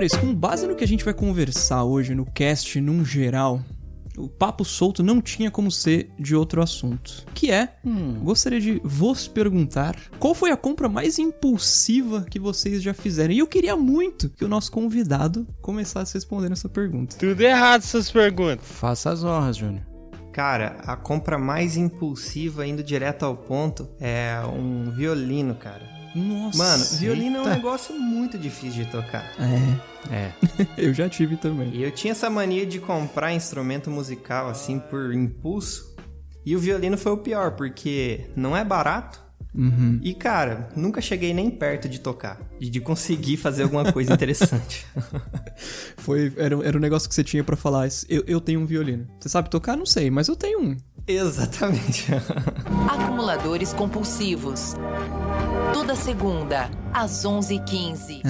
Senhores, com base no que a gente vai conversar hoje no cast num geral, o papo solto não tinha como ser de outro assunto. Que é, hum. gostaria de vos perguntar qual foi a compra mais impulsiva que vocês já fizeram. E eu queria muito que o nosso convidado começasse respondendo essa pergunta. Tudo errado essas perguntas. Faça as honras, Júnior. Cara, a compra mais impulsiva, indo direto ao ponto, é um violino, cara. Nossa. Mano, violino eita. é um negócio muito difícil de tocar. É. É. eu já tive também. E eu tinha essa mania de comprar instrumento musical assim por impulso. E o violino foi o pior, porque não é barato. Uhum. E, cara, nunca cheguei nem perto de tocar, de conseguir fazer alguma coisa interessante. Foi, era, era um negócio que você tinha para falar. Eu, eu tenho um violino. Você sabe tocar? Não sei, mas eu tenho um. Exatamente. Acumuladores compulsivos. Toda segunda, às 11h15.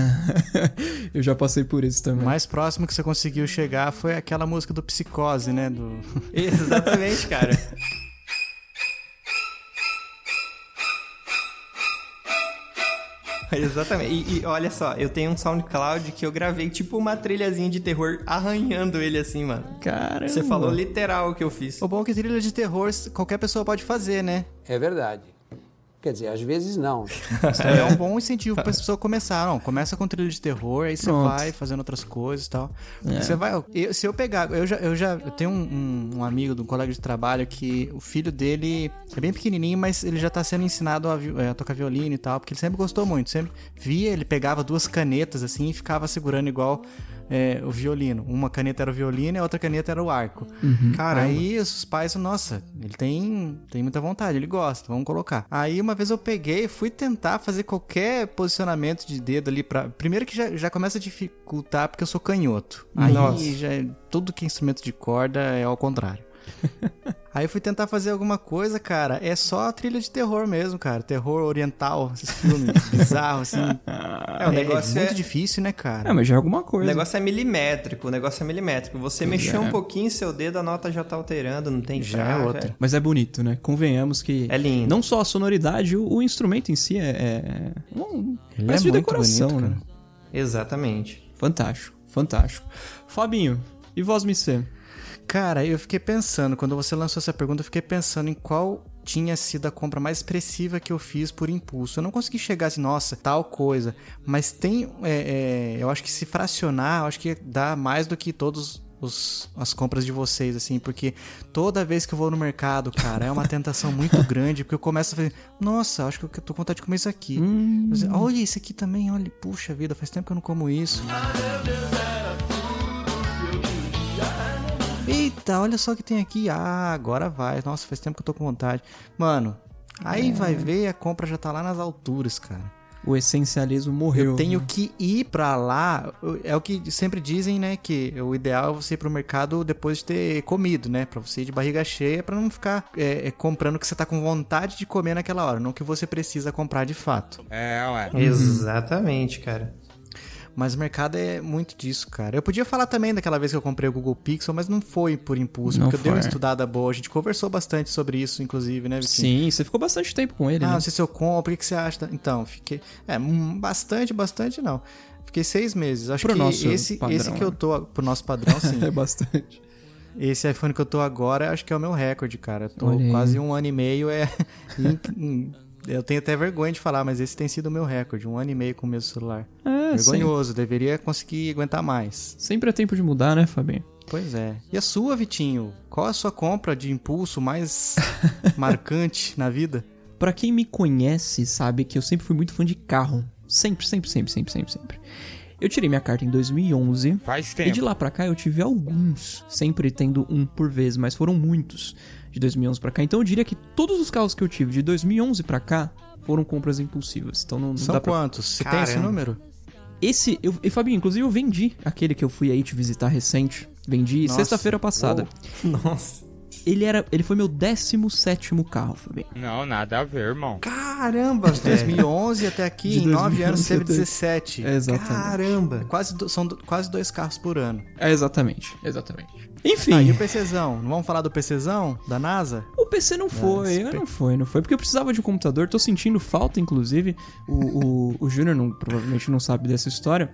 eu já passei por isso também. O mais próximo que você conseguiu chegar foi aquela música do Psicose, né? Do... Exatamente, cara. Exatamente. E, e, olha só, eu tenho um SoundCloud que eu gravei tipo uma trilhazinha de terror arranhando ele assim, mano. Caramba. Você falou literal o que eu fiz. O bom é que trilha de terror qualquer pessoa pode fazer, né? É verdade. Quer dizer, às vezes não. Isso é um bom incentivo para as pessoas começarem. começa com trilha de terror, aí você vai fazendo outras coisas e tal. É. Você vai. Eu, se eu pegar. Eu já, eu já eu tenho um, um, amigo, um colega de trabalho, que o filho dele é bem pequenininho, mas ele já está sendo ensinado a, a, tocar violino e tal, porque ele sempre gostou muito. Sempre via, ele pegava duas canetas assim e ficava segurando igual é, o violino. Uma caneta era o violino e a outra caneta era o arco. Uhum. Aí os pais, nossa, ele tem, tem muita vontade, ele gosta, vamos colocar. Aí uma vez eu peguei, fui tentar fazer qualquer posicionamento de dedo ali para Primeiro que já, já começa a dificultar porque eu sou canhoto. Aí nossa. já tudo que é instrumento de corda é ao contrário. Aí fui tentar fazer alguma coisa, cara. É só a trilha de terror mesmo, cara. Terror oriental, esses filmes bizarros, assim. É, o é, negócio é muito é... difícil, né, cara? É, mas já é alguma coisa. O negócio é milimétrico, o negócio é milimétrico. Você mexer um pouquinho seu dedo, a nota já tá alterando, não tem Já é outra. Mas é bonito, né? Convenhamos que. É lindo. Não só a sonoridade, o, o instrumento em si é. é um, Ele é de decoração, bonito, né? Exatamente. Fantástico, fantástico. Fabinho, e voz me ser? Cara, eu fiquei pensando, quando você lançou essa pergunta, eu fiquei pensando em qual tinha sido a compra mais expressiva que eu fiz por impulso. Eu não consegui chegar assim, nossa, tal coisa. Mas tem. É, é, eu acho que se fracionar, eu acho que dá mais do que todos os, as compras de vocês, assim, porque toda vez que eu vou no mercado, cara, é uma tentação muito grande, porque eu começo a fazer, nossa, acho que eu tô com vontade de comer isso aqui. Hum. Olha, esse aqui também, olha, puxa vida, faz tempo que eu não como isso. Eita, olha só o que tem aqui. Ah, agora vai. Nossa, faz tempo que eu tô com vontade. Mano, aí é. vai ver a compra já tá lá nas alturas, cara. O essencialismo morreu. Eu tenho né? que ir para lá. É o que sempre dizem, né? Que o ideal é você ir pro mercado depois de ter comido, né? Pra você ir de barriga cheia, para não ficar é, é, comprando o que você tá com vontade de comer naquela hora, não que você precisa comprar de fato. É, ué. Exatamente, cara. Mas o mercado é muito disso, cara. Eu podia falar também daquela vez que eu comprei o Google Pixel, mas não foi por impulso, não porque foi. eu dei uma estudada boa. A gente conversou bastante sobre isso, inclusive, né, Vitinho? Sim, você ficou bastante tempo com ele, ah, né? não sei se eu compro, o que você acha? Então, fiquei... É, bastante, bastante não. Fiquei seis meses. Acho pro que nosso esse, padrão, esse que eu né? tô... Pro nosso padrão, sim. é bastante. Esse iPhone que eu tô agora, acho que é o meu recorde, cara. Eu tô quase um ano e meio, é... Eu tenho até vergonha de falar, mas esse tem sido o meu recorde, um ano e meio com o mesmo celular. É, Vergonhoso, deveria conseguir aguentar mais. Sempre é tempo de mudar, né, Fabinho? Pois é. E a sua, Vitinho? Qual a sua compra de impulso mais marcante na vida? Para quem me conhece, sabe que eu sempre fui muito fã de carro. Sempre, sempre, sempre, sempre, sempre, sempre. Eu tirei minha carta em 2011. Faz tempo. E de lá pra cá eu tive alguns, sempre tendo um por vez, mas foram muitos de 2011 para cá. Então eu diria que todos os carros que eu tive de 2011 para cá foram compras impulsivas. Então não, não São dá quantos? Você tem esse número? Esse, eu, e Fabinho, inclusive eu vendi aquele que eu fui aí te visitar recente. Vendi sexta-feira passada. Nossa. Ele era, ele foi meu 17 carro, Fabinho. Não, nada a ver, irmão. Caramba, de 2011 até aqui, em 9 anos teve 17. É, exatamente. Caramba. Quase, são quase dois carros por ano. É, exatamente, exatamente. Enfim. Ah, e o PCzão? Não vamos falar do PCzão da NASA? O PC não foi, não, não foi, não foi. Porque eu precisava de um computador, tô sentindo falta, inclusive. O, o, o Júnior provavelmente não sabe dessa história.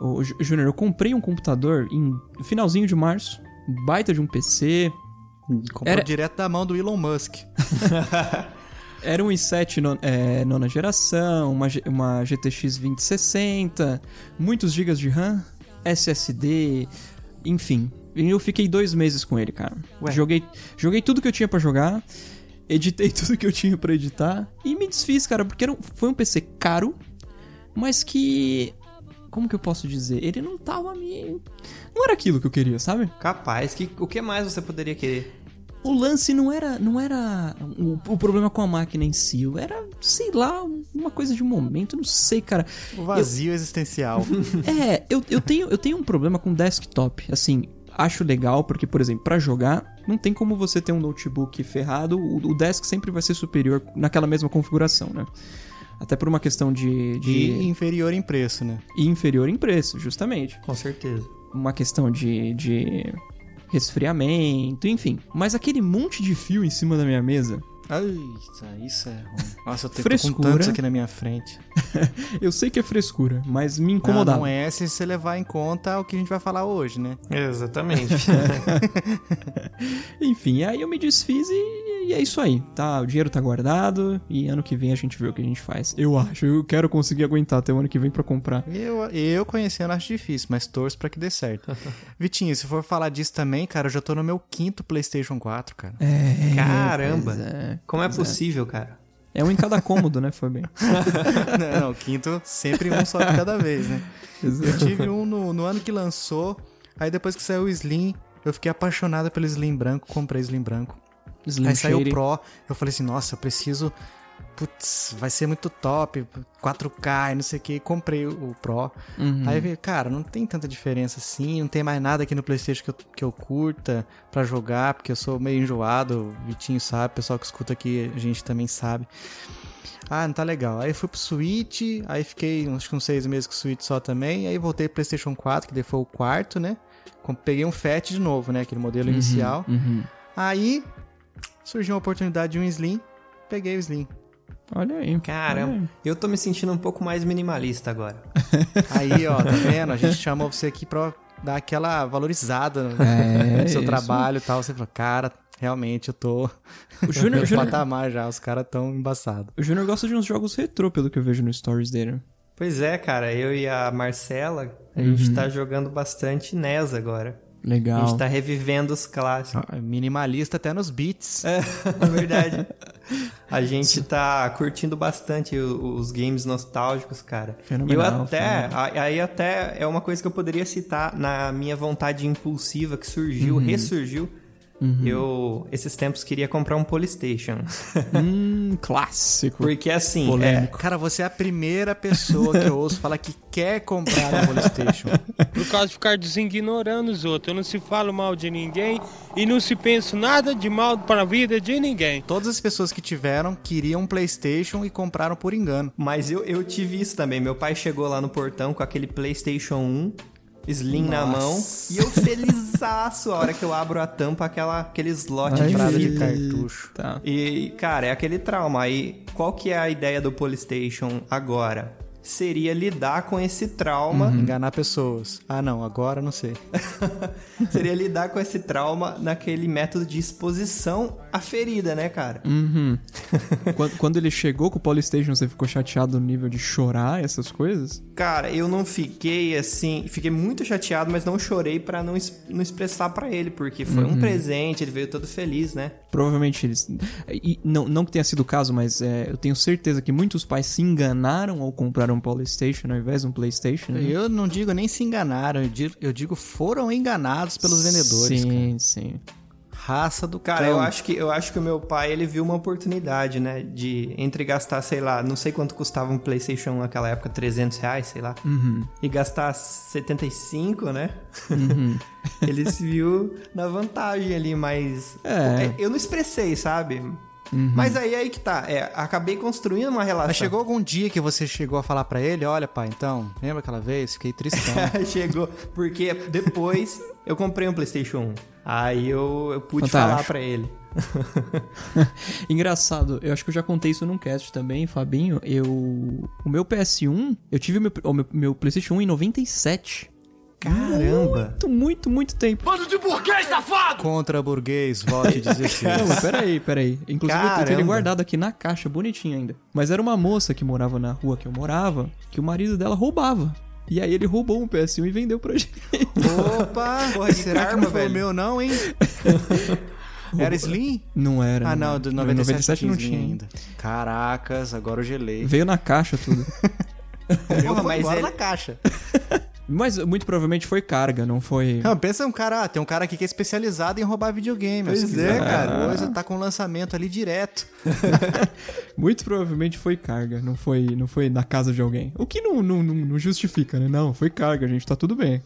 Ô, Jú- Júnior, eu comprei um computador em finalzinho de março, baita de um PC, Comprou Era- direto da mão do Elon Musk. Era um i7 non- é, nona geração, uma, uma GTX 2060, muitos gigas de RAM, SSD, enfim. E eu fiquei dois meses com ele, cara. Ué. Joguei, joguei tudo que eu tinha pra jogar, editei tudo que eu tinha pra editar e me desfiz, cara, porque era um- foi um PC caro, mas que. Como que eu posso dizer? Ele não tava me. Não era aquilo que eu queria, sabe? Capaz, que, o que mais você poderia querer? O lance não era, não era o, o problema com a máquina em si, era, sei lá, uma coisa de momento, não sei, cara. O vazio existencial. É, eu, eu, tenho, eu tenho um problema com desktop, assim, acho legal, porque, por exemplo, pra jogar, não tem como você ter um notebook ferrado, o, o desk sempre vai ser superior naquela mesma configuração, né? Até por uma questão de, de E inferior em preço, né? e inferior em preço, justamente. Com certeza. uma questão de, de resfriamento, enfim. Mas aquele monte de fio em cima da minha mesa, Eita, isso é ruim. Nossa, eu tenho tô com Frescura. tantos aqui na minha frente. eu sei que é frescura, mas me Ah, incomodava. não é se você levar em conta o que a gente vai falar hoje, né? Exatamente. Enfim, aí eu me desfiz e, e é isso aí, tá? O dinheiro tá guardado e ano que vem a gente vê o que a gente faz. Eu acho, eu quero conseguir aguentar até o ano que vem pra comprar. Eu, eu conhecendo acho difícil, mas torço pra que dê certo. Vitinho, se for falar disso também, cara, eu já tô no meu quinto PlayStation 4, cara. É, Caramba. pois é. Como é possível, cara? É um em cada cômodo, né, Fabio? não, não, quinto sempre um só de cada vez, né? Eu tive um no, no ano que lançou, aí depois que saiu o Slim, eu fiquei apaixonado pelo Slim branco, comprei Slim branco. Slim aí saiu o. Pro, eu falei assim, nossa, eu preciso. Putz, vai ser muito top, 4K e não sei o que. Comprei o Pro. Uhum. Aí vi, cara, não tem tanta diferença assim, não tem mais nada aqui no PlayStation que eu, que eu curta pra jogar, porque eu sou meio enjoado, o Vitinho sabe, o pessoal que escuta aqui, a gente também sabe. Ah, não tá legal. Aí fui pro Switch, aí fiquei acho que uns seis meses com o Switch só também, aí voltei pro PlayStation 4, que daí foi o quarto, né? Peguei um Fat de novo, né? Aquele modelo inicial. Uhum. Aí surgiu uma oportunidade de um Slim, peguei o Slim. Olha aí. Caramba, olha aí. eu tô me sentindo um pouco mais minimalista agora. Aí, ó, tá vendo? A gente chamou você aqui pra dar aquela valorizada no, É, no seu isso. trabalho e tal. Você falou, cara, realmente eu tô O Júnior, Júnior, patamar já, os caras tão embaçados. o Júnior gosta de uns jogos retrô, pelo que eu vejo no stories dele. Pois é, cara, eu e a Marcela, a gente tá jogando bastante NES agora. A Legal. gente tá revivendo os clássicos. Ah, Minimalista até nos beats. É, é verdade. A gente tá curtindo bastante os games nostálgicos, cara. Fenomenal, Eu até, a- aí até é uma coisa que eu poderia citar na minha vontade impulsiva que surgiu, ressurgiu. Eu, esses tempos, queria comprar um Polystation. Hum, clássico. Porque assim, é. Cara, você é a primeira pessoa que eu ouço falar que quer comprar um Playstation. Por causa de ficar designorando os outros. Eu não se falo mal de ninguém e não se penso nada de mal para a vida de ninguém. Todas as pessoas que tiveram queriam um Playstation e compraram por engano. Mas eu, eu tive isso também. Meu pai chegou lá no portão com aquele PlayStation 1, Slim na Nossa. mão, e eu felizaço a hora que eu abro a tampa, aquela, aquele slot Ai, de Entrada de fita. cartucho. Tá. E, cara, é aquele trauma. Aí, qual que é a ideia do Polystation agora? Seria lidar com esse trauma. Enganar pessoas. Ah, não, agora não sei. seria lidar com esse trauma naquele método de exposição à ferida, né, cara? Uhum. quando, quando ele chegou com o Polystation, você ficou chateado no nível de chorar essas coisas? Cara, eu não fiquei assim, fiquei muito chateado, mas não chorei pra não, não expressar pra ele, porque foi um presente, ele veio todo feliz, né? Provavelmente eles. E não, não que tenha sido o caso, mas é, eu tenho certeza que muitos pais se enganaram ao comprar um Polystation ao invés de um PlayStation. né? Eu não digo nem se enganaram, eu digo, eu digo foram enganados pelos vendedores. Sim, sim. cara. Raça do Cara, cão. eu acho que eu acho que o meu pai, ele viu uma oportunidade, né, de entre gastar, sei lá, não sei quanto custava um PlayStation naquela época, 300 reais, sei lá, Uhum. e gastar 75, né? ele se viu na vantagem ali, mas É. eu não expressei, sabe? Mas aí aí que tá, é, acabei construindo uma relação. Mas chegou algum dia que você chegou a falar pra ele, olha pai, então, lembra aquela vez? Fiquei tristão. Chegou, porque depois eu comprei um PlayStation 1. Aí eu, eu pude Fantástico. falar pra ele. Engraçado, eu acho que eu já contei isso num cast também, Fabinho. Eu. O meu PS1, eu tive o meu, o meu, meu PlayStation 1 em 97. Caramba! Muito, muito, muito tempo. Contra burguês, vote 16. Não, peraí, peraí. Inclusive eu tenho ele Caramba. guardado aqui na caixa, bonitinho ainda. Mas era uma moça que morava na rua que eu morava, que o marido dela roubava. E aí ele roubou um PS1 e vendeu pra gente. Opa! Porra de será que karma, não foi o meu, não, hein? Era Slim? Não era. Ah, não, do No 97, não tinha ainda. Caracas, agora eu gelei. Veio na caixa tudo. Porra, mas embora ele- na caixa. Mas muito provavelmente foi carga, não foi. Não, pensa um cara, ah, tem um cara aqui que é especializado em roubar videogame. Pois é, cara. coisa, tá com lançamento ali direto. Muito provavelmente foi carga, não foi, não foi na casa de alguém. O que não, não, não, não justifica, né? Não, foi carga, gente, tá tudo bem.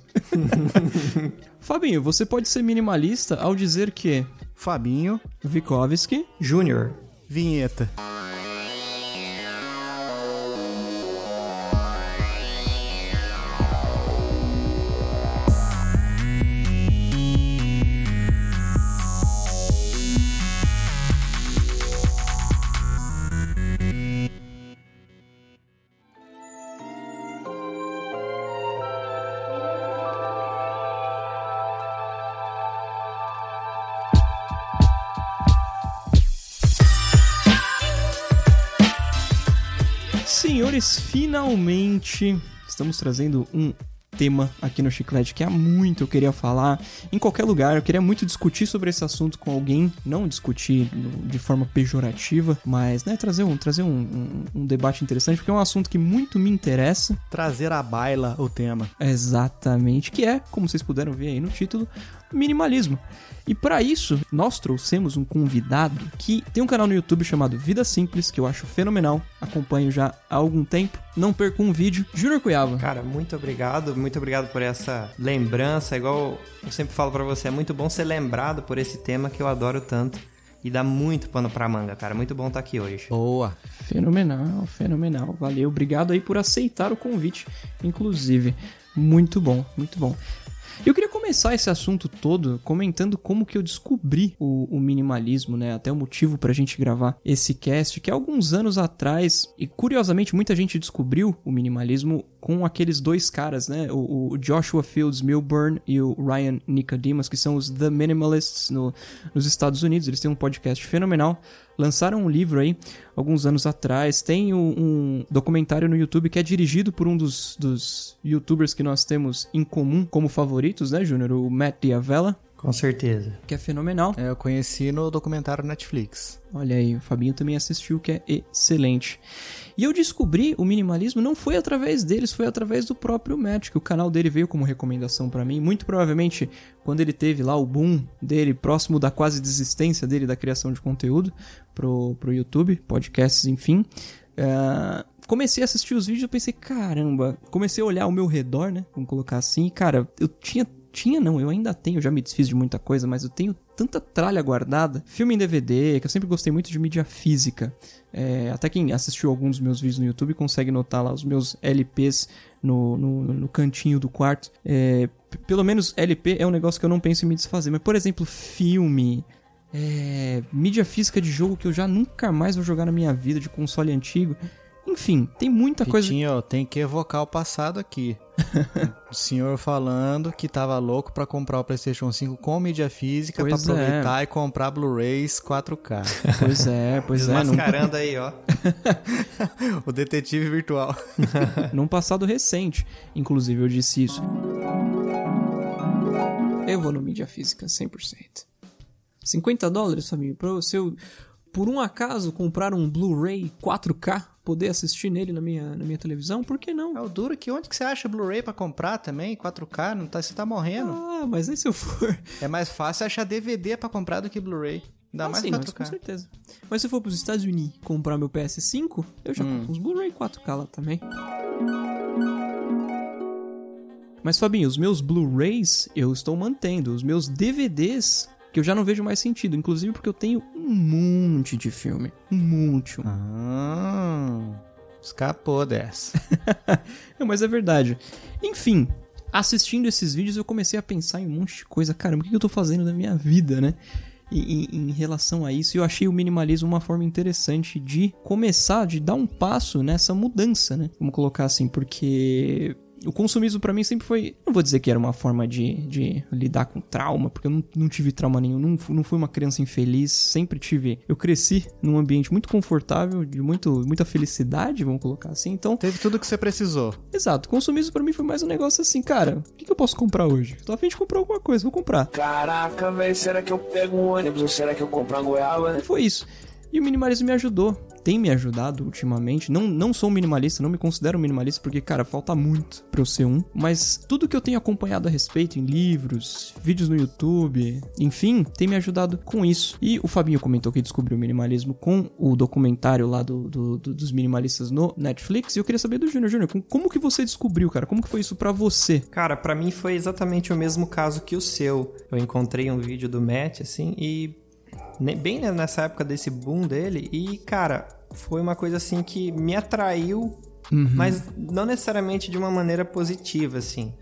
Fabinho, você pode ser minimalista ao dizer que Fabinho, Vikovski Júnior. vinheta. Senhores, finalmente estamos trazendo um tema aqui no Chiclete que há muito eu queria falar em qualquer lugar. Eu queria muito discutir sobre esse assunto com alguém, não discutir de forma pejorativa, mas né, trazer, um, trazer um, um- um debate interessante, porque é um assunto que muito me interessa. Trazer à baila o tema. Exatamente, que é, como vocês puderam ver aí no título, minimalismo. E para isso, nós trouxemos um convidado que tem um canal no YouTube chamado Vida Simples, que eu acho fenomenal, acompanho já há algum tempo. Não perco um vídeo. Júnior Cuiava. Cara, muito obrigado, muito obrigado por essa lembrança. Igual eu sempre falo pra você, é muito bom ser lembrado por esse tema que eu adoro tanto. E dá muito pano pra manga, cara. Muito bom estar aqui hoje. Boa. Fenomenal, fenomenal. Valeu, obrigado aí por aceitar o convite, inclusive. Muito bom, muito bom. Eu queria começar esse assunto todo comentando como que eu descobri o, o minimalismo, né? Até o motivo pra gente gravar esse cast, que alguns anos atrás, e curiosamente muita gente descobriu o minimalismo com aqueles dois caras, né? O, o Joshua Fields Milburn e o Ryan Nicodemus, que são os The Minimalists no- nos Estados Unidos. Eles têm um podcast fenomenal. Lançaram um livro aí alguns anos atrás. Tem um, um documentário no YouTube que é dirigido por um dos, dos youtubers que nós temos em comum como favoritos, né, Júnior? O Matt Diavela, Com certeza. que é fenomenal. É, eu conheci no documentário Netflix. Olha aí, o Fabinho também assistiu, que é excelente. E eu descobri o minimalismo não foi através deles, foi através do próprio Matt, que o canal dele veio como recomendação pra mim. Muito provavelmente, quando ele teve lá o boom dele, próximo da quase desistência dele da criação de conteúdo pro, pro YouTube, podcasts, enfim. eh, comecei a assistir os vídeos e pensei, caramba, comecei a olhar ao meu redor, né? Vamos colocar assim, cara, eu tinha tinha não, eu ainda tenho, já me desfiz de muita coisa, mas eu tenho tanta tralha guardada. Filme em DVD, que eu sempre gostei muito de mídia física. É, até quem assistiu alguns dos meus vídeos no YouTube consegue notar lá os meus LPs no, no, no cantinho do quarto. É, pelo menos LP é um negócio que eu não penso em me desfazer. Mas, por exemplo, filme, é, mídia física de jogo que eu já nunca mais vou jogar na minha vida, de console antigo. Enfim, tem muita coisa. Vitinho, tem que evocar o passado aqui. o senhor falando que tava louco pra comprar o PlayStation 5 com mídia física Pois pra é. aproveitar e comprar Blu-rays 4K. Pois é, pois é. Num, Desmascarando aí, ó. o detetive virtual. num passado recente, inclusive, eu disse isso. Eu vou no mídia física 100%. 50 dólares, família, pra se eu, por um acaso, comprar um Blu-ray 4K, poder assistir nele na minha, na minha televisão, por que não? É o duro que onde que você acha Blu-ray pra comprar também? 4K? Não tá, você tá morrendo. Ah, mas aí se eu for... É mais fácil achar DVD pra comprar do que Blu-ray. Ainda Ah, mais sim, mas com 4K. certeza. Mas se eu for pros Estados Unidos comprar meu PS5, eu já compro uns Blu-ray 4K lá também. Mas, Fabinho, os meus Blu-rays eu estou mantendo. Os meus DVDs, que eu já não vejo mais sentido. Inclusive porque eu tenho um monte de filme. Um monte. Ah, escapou dessa. Não, mas é verdade. Enfim, assistindo esses vídeos eu comecei a pensar em um monte de coisa. Caramba, o que eu tô fazendo da minha vida, né? em, em, relação a isso. E eu achei o minimalismo uma forma interessante de começar, de dar um passo nessa mudança, né? Vamos colocar assim, porque o consumismo para mim sempre foi. Não vou dizer que era uma forma de, de lidar com trauma, porque eu não, não tive trauma nenhum. Não, não fui uma criança infeliz. Sempre tive. Eu cresci num ambiente muito confortável, de muito, muita felicidade, vamos colocar assim. Então. Teve tudo que você precisou. Exato. O consumismo para mim foi mais um negócio assim, cara. O que, que eu posso comprar hoje? Tô a fim de comprar alguma coisa, vou comprar. Caraca, velho, será que eu pego um ônibus ou será que eu compro uma goiaba? Foi isso. E o minimalismo me ajudou tem me ajudado ultimamente. Não, não sou minimalista, não me considero minimalista, porque, cara, falta muito pra eu ser um. Mas tudo que eu tenho acompanhado a respeito em livros, vídeos no YouTube, enfim, tem me ajudado com isso. E o Fabinho comentou que descobriu o minimalismo com o documentário lá do, do, do dos minimalistas no Netflix. E eu queria saber do Júnior. Júnior, como que você descobriu, cara? Como que foi isso para você? Cara, para mim foi exatamente o mesmo caso que o seu. Eu encontrei um vídeo do Matt, assim, e bem nessa época desse boom dele e cara foi uma coisa assim que me atraiu, uhum. mas não necessariamente de uma maneira positiva, assim.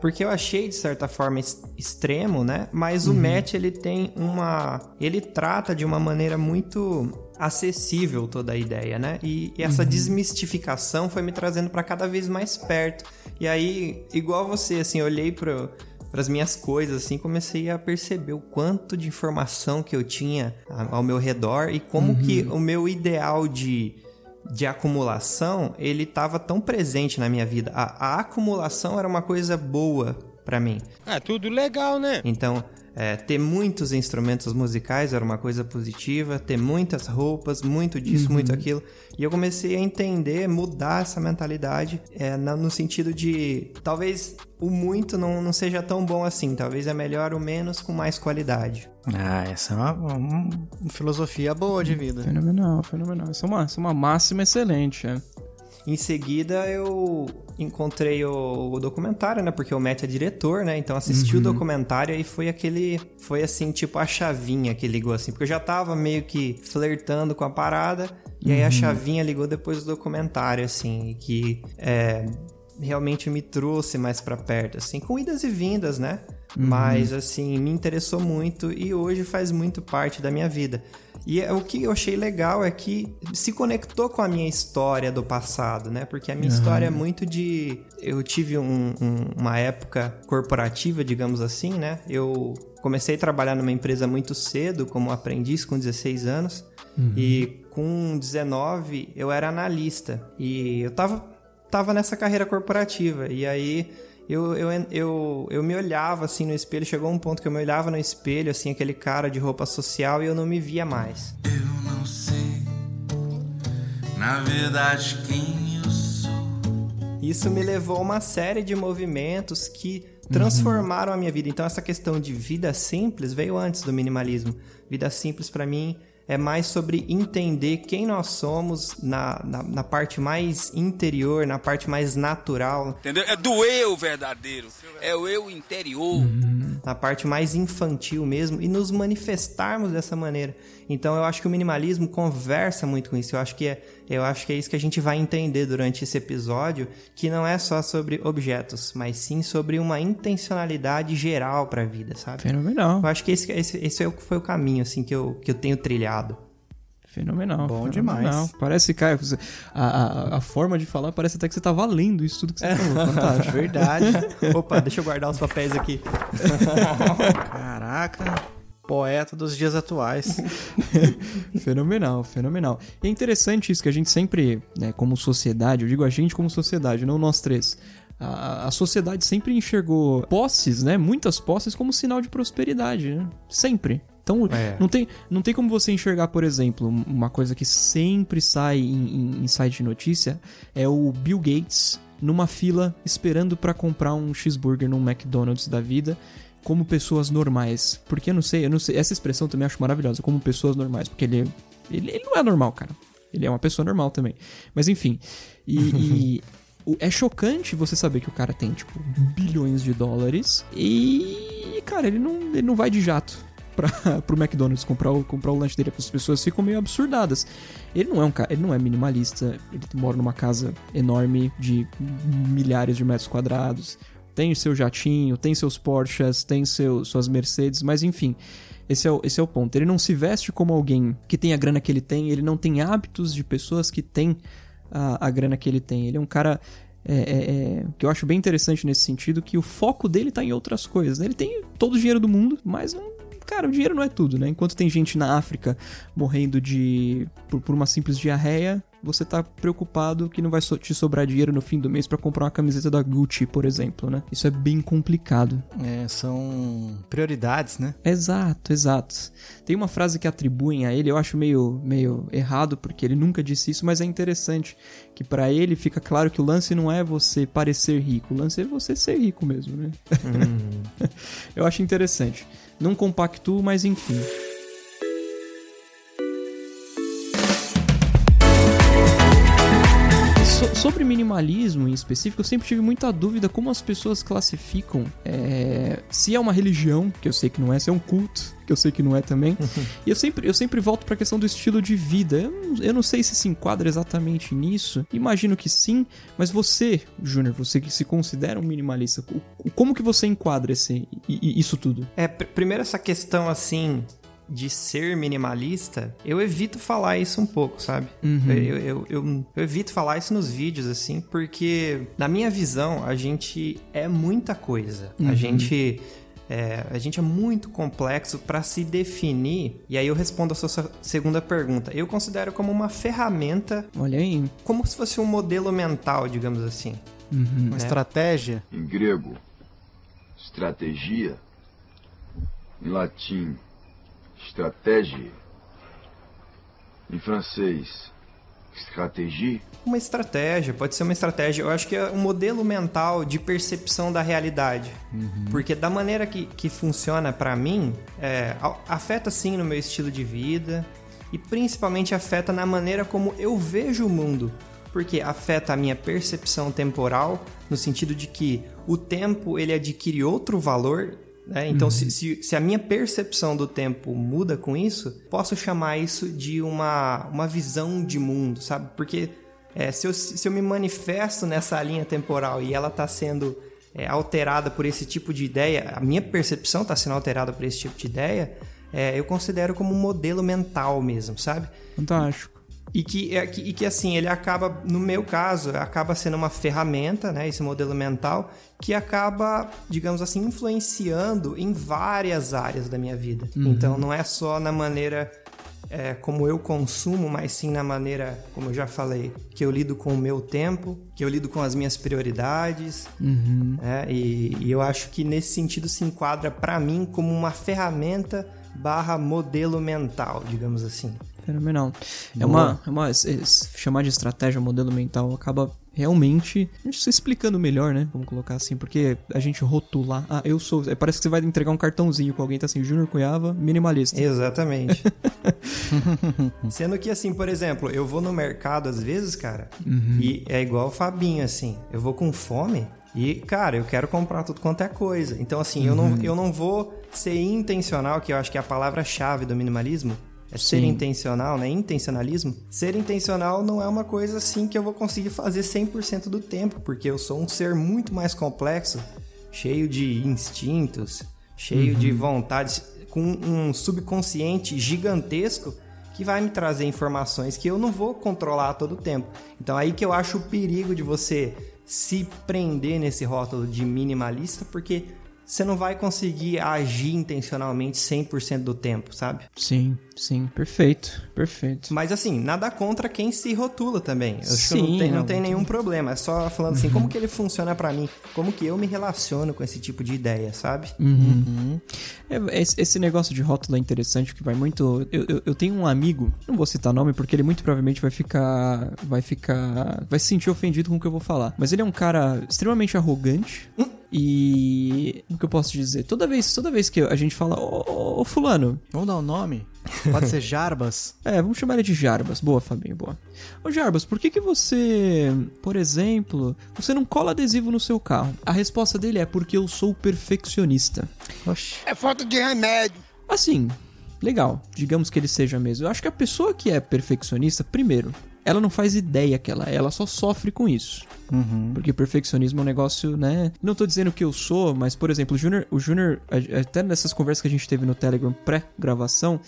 Porque eu achei, de certa forma, extremo, né? Mas uhum. o Matt, ele tem uma... Ele trata de uma maneira muito acessível toda a ideia, né? E, e essa uhum. desmistificação foi me trazendo para cada vez mais perto. E aí, igual você, assim, olhei pro para as minhas coisas, assim, comecei a perceber o quanto de informação que eu tinha ao meu redor e como uhum. que o meu ideal de, de acumulação, ele estava tão presente na minha vida. A, a acumulação era uma coisa boa para mim. É, tudo legal, né? Então, é, ter muitos instrumentos musicais era uma coisa positiva, ter muitas roupas, muito disso, uhum. muito aquilo. E eu comecei a entender, mudar essa mentalidade é, no sentido de talvez o muito não, não seja tão bom assim, talvez é melhor o menos com mais qualidade. Ah, essa é uma, uma, uma filosofia boa de vida. Fenomenal, fenomenal. Essa é uma, essa é uma máxima excelente. É. Em seguida, eu encontrei o, o, documentário, né? Porque o Matt é diretor, né? Então assisti uhum. o documentário e foi aquele. Foi assim, tipo a chavinha que ligou, assim. Porque eu já tava meio que flertando com a parada. E aí a uhum. chavinha ligou depois do documentário, assim. Que é, realmente me trouxe mais para perto, assim. Com idas e vindas, né? Uhum. Mas, assim, me interessou muito e hoje faz muito parte da minha vida. E é, o que eu achei legal é que se conectou com a minha história do passado, né? Porque a minha uhum. história é muito de. Eu tive um, um, uma época corporativa, digamos assim, né? Eu comecei a trabalhar numa empresa muito cedo, como aprendiz, com 16 anos. Uhum. E com 19 eu era analista. E eu tava, tava nessa carreira corporativa. E aí eu, eu, eu, eu me olhava assim no espelho, chegou um ponto que eu me olhava no espelho, assim, aquele cara de roupa social, e eu não me via mais. Eu não sei, na verdade, quem eu sou. Isso me levou a uma série de movimentos que transformaram uhum. a minha vida. Então, essa questão de vida simples veio antes do minimalismo. Vida simples, para mim, é mais sobre entender quem nós somos na, na, na, parte mais interior, na parte mais natural. Entendeu? É do eu verdadeiro, é o eu interior. Uhum. Na parte mais infantil mesmo e nos manifestarmos dessa maneira. Então eu acho que o minimalismo conversa muito com isso. Eu acho que é, eu acho que é isso que a gente vai entender durante esse episódio, que não é só sobre objetos, mas sim sobre uma intencionalidade geral para a vida, sabe? Fenomenal. Eu acho que esse, esse, esse foi o caminho assim que eu, que eu tenho trilhado. Fenomenal. Bom fenomenal. demais. Parece, Caio, a, a, a, forma de falar parece até que você tá valendo isso tudo que você falou. Fantástico. Verdade. Opa, deixa eu guardar os papéis aqui. Caraca. Poeta dos dias atuais. fenomenal, fenomenal. E é interessante isso que a gente sempre, né, como sociedade, eu digo a gente como sociedade, não nós três. A, a sociedade sempre enxergou posses, né? Muitas posses como sinal de prosperidade, né? Sempre. Então, é. não, tem, não tem como você enxergar, por exemplo, uma coisa que sempre sai em, em, em site de notícia é o Bill Gates numa fila esperando para comprar um cheeseburger num McDonald's da vida como pessoas normais. Porque eu não sei, eu não sei, essa expressão também acho maravilhosa, como pessoas normais, porque ele, ele, ele não é normal, cara. Ele é uma pessoa normal também. Mas enfim, e, e é chocante você saber que o cara tem, tipo, bilhões de dólares e, cara, ele não, ele não vai de jato para pro McDonald's comprar o, comprar o lanche dele. As pessoas ficam meio absurdadas. Ele não é um cara, ele não é minimalista, ele mora numa casa enorme de milhares de metros quadrados. Tem seu jatinho, tem seus Porsches, tem seu, suas Mercedes, mas enfim. Esse é, o, esse é o ponto. Ele não se veste como alguém que tem a grana que ele tem, ele não tem hábitos de pessoas que têm a, a grana que ele tem. Ele é um cara é, é, é, que eu acho bem interessante nesse sentido, que o foco dele tá em outras coisas. Ele tem todo o dinheiro do mundo, mas não, cara, o dinheiro não é tudo, né? Enquanto tem gente na África morrendo de por, por uma simples diarreia, você tá preocupado que não vai so- te sobrar dinheiro no fim do mês pra comprar uma camiseta da Gucci, por exemplo, né? Isso é bem complicado. É, são prioridades, né? Exato, exato. Tem uma frase que atribuem a ele, eu acho meio, meio errado, porque ele nunca disse isso, mas é interessante. Que pra ele fica claro que o lance não é você parecer rico, o lance é você ser rico mesmo, né? eu acho interessante. Não compactuo, mas enfim. So- sobre minimalismo em específico, eu sempre tive muita dúvida como as pessoas classificam é, se é uma religião, que eu sei que não é, se é um culto, que eu sei que não é também. e eu sempre, eu sempre volto pra questão do estilo de vida. Eu não, eu não sei se se enquadra exatamente nisso. Imagino que sim, mas você, Júnior, você que se considera um minimalista, como que você enquadra esse, isso tudo? É, pr- primeiro essa questão assim de ser minimalista, eu evito falar isso um pouco, sabe? Eu, eu, eu, eu- eu evito falar isso nos vídeos, assim, porque na minha visão a gente é muita coisa. A gente. É, a gente é muito complexo para se definir. E aí eu respondo a sua se- segunda pergunta. Eu considero como uma ferramenta, Olha aí. como se fosse um modelo mental, digamos assim. Uma estratégia. Em grego, estratégia. Em latim, estratégia. Em francês, stratégie. Uma estratégia, pode ser uma estratégia. Eu acho que é um modelo mental de percepção da realidade. Porque da maneira que, que funciona pra mim, é, afeta sim no meu estilo de vida e principalmente afeta na maneira como eu vejo o mundo. Porque afeta a minha percepção temporal, no sentido de que o tempo ele adquire outro valor né? Então, se, se, se a minha percepção do tempo muda com isso, posso chamar isso de uma, uma visão de mundo, sabe? Porque é, se, eu, se eu me manifesto nessa linha temporal e ela está sendo é, alterada por esse tipo de ideia, a minha percepção está sendo alterada por esse tipo de ideia, é, eu considero como um modelo mental mesmo, sabe? Fantástico. E que, é, que- e que assim, ele acaba, no meu caso, acaba sendo uma ferramenta, né? Esse modelo mental, que acaba, digamos assim, influenciando em várias áreas da minha vida. Então não é só na maneira é, como eu consumo, mas sim na maneira, como eu já falei, que eu lido com o meu tempo, que eu lido com as minhas prioridades. né? E, e eu acho que nesse sentido se enquadra para mim como uma ferramenta barra modelo mental, digamos assim. Fenomenal. É uma, é uma. es- es- Chamar de estratégia, modelo mental, acaba realmente a gente se explicando melhor, né? Vamos colocar assim, porque a gente rotular. Ah, eu sou. é, Parece que você vai entregar um cartãozinho com alguém, tá assim, Júnior Cunhava, minimalista. Exatamente. Sendo que, assim, por exemplo, eu vou no mercado às vezes, cara, e é igual o Fabinho, assim. Eu vou com fome e, cara, eu quero comprar tudo quanto é coisa. Então, assim, eu, não, eu não vou ser intencional, que eu acho que é a palavra-chave do minimalismo. É ser Sim. intencional, né? Intencionalismo. Ser intencional não é uma coisa assim que eu vou conseguir fazer 100% do tempo, porque eu sou um ser muito mais complexo, cheio de instintos, cheio de vontades, com um subconsciente gigantesco que vai me trazer informações que eu não vou controlar todo tempo. Então aí que eu acho o perigo de você se prender nesse rótulo de minimalista, porque você não vai conseguir agir intencionalmente 100% do tempo, sabe? Sim, sim, perfeito, perfeito. Mas assim, nada contra quem se rotula também. Eu Sim, não tem, não não, tem nenhum problema. É só falando assim, como que ele funciona pra mim? Como que eu me relaciono com esse tipo de ideia, sabe? É, esse, negócio de rótulo é interessante, que vai muito. Eu, eu, eu tenho um amigo, não vou citar nome, porque ele muito provavelmente vai ficar. Vai ficar. Vai se sentir ofendido com o que eu vou falar. Mas ele é um cara extremamente arrogante. E. O que eu posso dizer? Toda vez, toda vez que a gente fala, ô, ô, ô, Fulano, Vamos dar o nome? Pode ser Jarbas. é, vamos chamar ele de Jarbas. Boa, Fabinho, boa. Ô, Jarbas, por que que você, por exemplo, você não cola adesivo no seu carro? A resposta dele é porque eu sou perfeccionista. Oxi. É falta de remédio. Assim, legal, digamos que ele seja mesmo. Eu acho que a pessoa que é perfeccionista, primeiro, ela não faz ideia que ela é, ela só sofre com isso. Porque perfeccionismo é um negócio, né? Não tô dizendo que eu sou, mas, por exemplo, o Júnior, o Júnior, a- até nessas conversas que a gente teve no Telegram pré-gravação,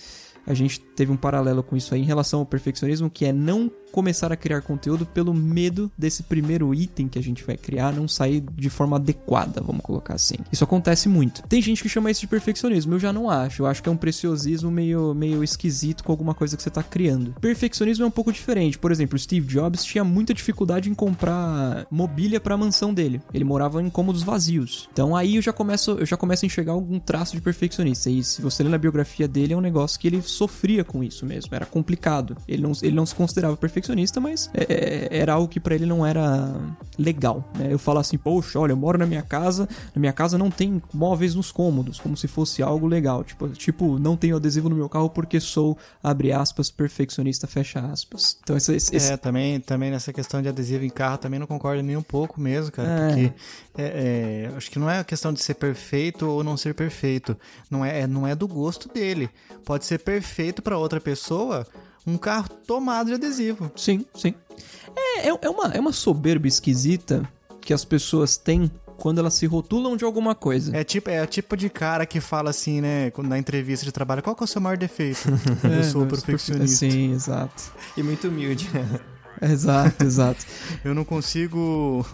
a gente teve um paralelo com isso aí em relação ao perfeccionismo, que é não começar a criar conteúdo pelo medo desse primeiro item que a gente vai criar não sair de forma adequada, vamos colocar assim. Isso acontece muito. Tem gente que chama isso de perfeccionismo, eu já não acho. Eu acho que é um preciosismo meio, meio esquisito com alguma coisa que você tá criando. Perfeccionismo é um pouco diferente. Por exemplo, Steve Jobs tinha muita dificuldade em comprar mobília para a mansão dele. Ele morava em cômodos vazios. Então aí eu já começo, eu já começo a enxergar algum traço de perfeccionista. E se você ler na biografia dele, é um negócio que ele sofria com isso mesmo. Era complicado. Ele não, ele não se considerava perfeccionista, mas é, é, era algo que para ele não era legal. Né? Eu falo assim, poxa, olha, eu moro na minha casa, na minha casa não tem móveis nos cômodos, como se fosse algo legal. Tipo, tipo não tenho adesivo no meu carro porque sou, abre aspas, perfeccionista, fecha aspas. Então esse, esse- É, também, também nessa questão de adesivo em carro, também não concordo nem um pouco mesmo, cara. É. Porque é, é, acho que não é a questão de ser perfeito ou não ser perfeito. Não é, é- não é do gosto dele. Pode ser perfeito pra outra pessoa um carro tomado de adesivo. Sim, sim. É, é, é uma, é uma soberba esquisita que as pessoas têm quando elas se rotulam de alguma coisa. É tipo, é o tipo de cara que fala assim, né, na entrevista de trabalho, qual que é o seu maior defeito? eu sou É, perfeccionista. Sim, exato. E muito humilde. Exato, exato. Eu não consigo.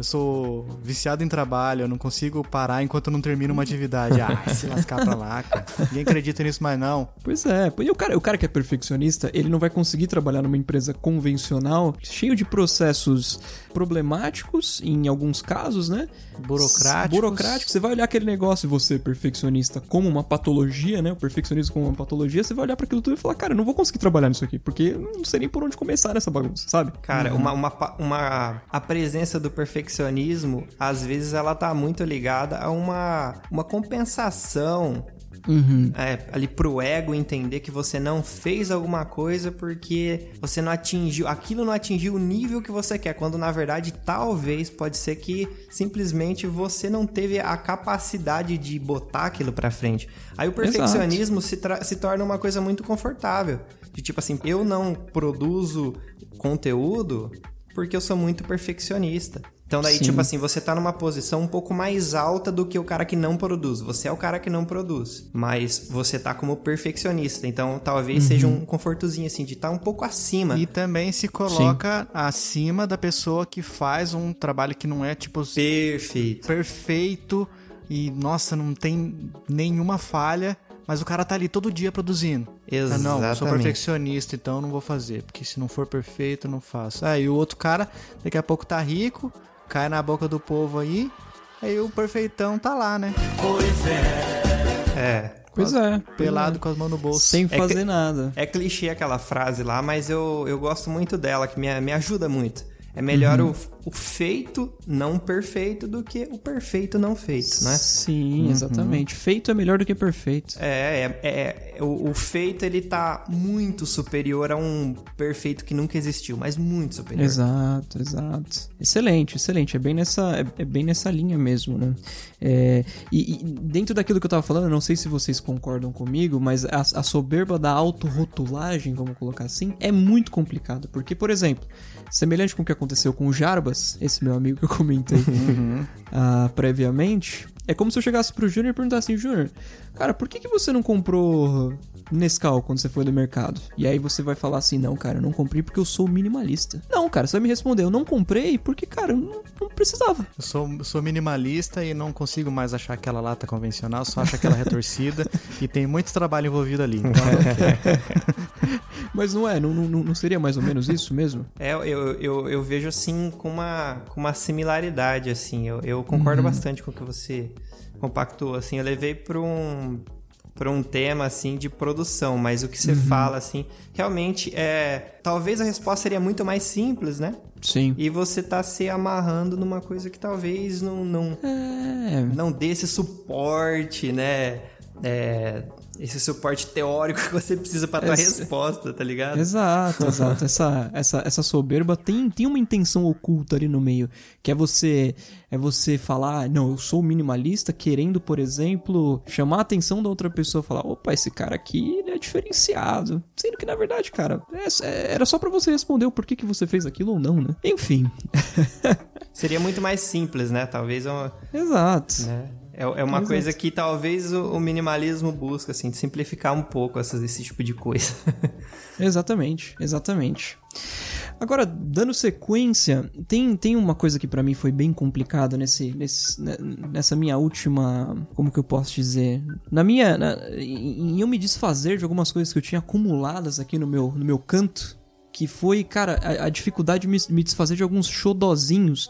Eu sou viciado em trabalho, eu não consigo parar enquanto eu não termino uma atividade. Ah, se lascar pra lá, cara. Ninguém acredita nisso mais, não. Pois é, e o cara, o cara que é perfeccionista, ele não vai conseguir trabalhar numa empresa convencional, cheio de processos problemáticos, em alguns casos, né? Burocráticos. Burocráticos. Você vai olhar aquele negócio, você perfeccionista, como uma patologia, né? O perfeccionismo como uma patologia, você vai olhar para aquilo tudo e falar, cara, eu não vou conseguir trabalhar nisso aqui, porque eu não sei nem por onde começar nessa bagunça, sabe? Cara, uma, uma, pa- uma, a presença do perfeccionismo, às vezes, ela tá muito ligada a uma, uma compensação é, ali pro ego entender que você não fez alguma coisa porque você não atingiu, aquilo não atingiu o nível que você quer, quando na verdade talvez pode ser que simplesmente você não teve a capacidade de botar aquilo pra frente. Aí o perfeccionismo se, se torna uma coisa muito confortável. De tipo assim, eu não produzo conteúdo porque eu sou muito perfeccionista. Então daí, Sim. tipo assim, você tá numa posição um pouco mais alta do que o cara que não produz. Você é o cara que não produz. Mas você tá como perfeccionista. Então talvez seja um confortozinho assim, de estar tá um pouco acima. E também se coloca acima da pessoa que faz um trabalho que não é, tipo, Perfeito. perfeito e, nossa, não tem nenhuma falha, mas o cara tá ali todo dia produzindo. Ah, não, eu sou Exatamente. perfeccionista, então eu não vou fazer, porque se não for perfeito, eu não faço. Ah, e o outro cara, daqui a pouco tá rico, cai na boca do povo aí, aí o perfeitão tá lá, né? É. Pois é. Pelado com as mãos no bolso. Sem que- fazer nada. É clichê aquela frase lá, mas eu, eu gosto muito dela, que me, me ajuda muito. É melhor o, o feito não perfeito do que o perfeito não feito, né? Sim, exatamente. Feito é melhor do que perfeito. É, é, é- o, o feito ele tá muito superior a um perfeito que nunca existiu, mas muito superior. Exato, exato. Excelente, excelente. É bem nessa, é, é bem nessa linha mesmo, né? É, e, e dentro daquilo que eu tava falando, eu não sei se vocês concordam comigo, mas a, a soberba da autorrotulagem, vamos colocar assim, é muito complicado. Porque, por exemplo, semelhante com o que aconteceu com o Jarbas, esse meu amigo que eu comentei ah, previamente, é como se eu chegasse pro Júnior e perguntasse assim, Júnior, cara, por que, que você não comprou Nescau quando você foi no mercado? E aí você vai falar assim, não, cara, eu não comprei porque eu sou minimalista. Não, cara, você vai me responder, eu não comprei porque, cara, eu não, não precisava. Eu sou, sou minimalista e não consigo mais achar aquela lata convencional, só acho aquela retorcida e tem muito trabalho envolvido ali. Então. Mas não é, não, não, não seria mais ou menos isso mesmo? É, eu, eu, eu vejo assim com uma, com uma similaridade, assim. Eu, eu concordo bastante com o que você compactou, assim. Eu levei para um para um tema assim de produção, mas o que você fala assim, realmente é, talvez a resposta seria muito mais simples, né? Sim. E você tá se amarrando numa coisa que talvez não não, É. não dê esse suporte, né? é, esse suporte teórico que você precisa pra tua Esse- resposta, tá ligado? Exato, exato. Essa, essa, essa soberba tem, tem uma intenção oculta ali no meio, que é você é você falar, não, eu sou minimalista, querendo, por exemplo, chamar a atenção da outra pessoa, falar, opa, esse cara aqui ele é diferenciado. Sendo que, na verdade, cara, é- era só pra você responder o porquê que você fez aquilo ou não, né? Enfim. Seria muito mais simples, né? Talvez uma, Exato. né? É, é uma Exato. coisa que talvez o, o minimalismo busca, assim, de simplificar um pouco essas, esse tipo de coisa. Exatamente, exatamente. Agora, dando sequência, tem, tem uma coisa que pra mim foi bem complicada nesse, nesse, né, nessa minha última. Como que eu posso dizer? Na minha. na- em em eu me desfazer de algumas coisas que eu tinha acumuladas aqui no meu, no meu canto. Que foi, cara, a, a dificuldade de me, me desfazer de alguns xodozinhos.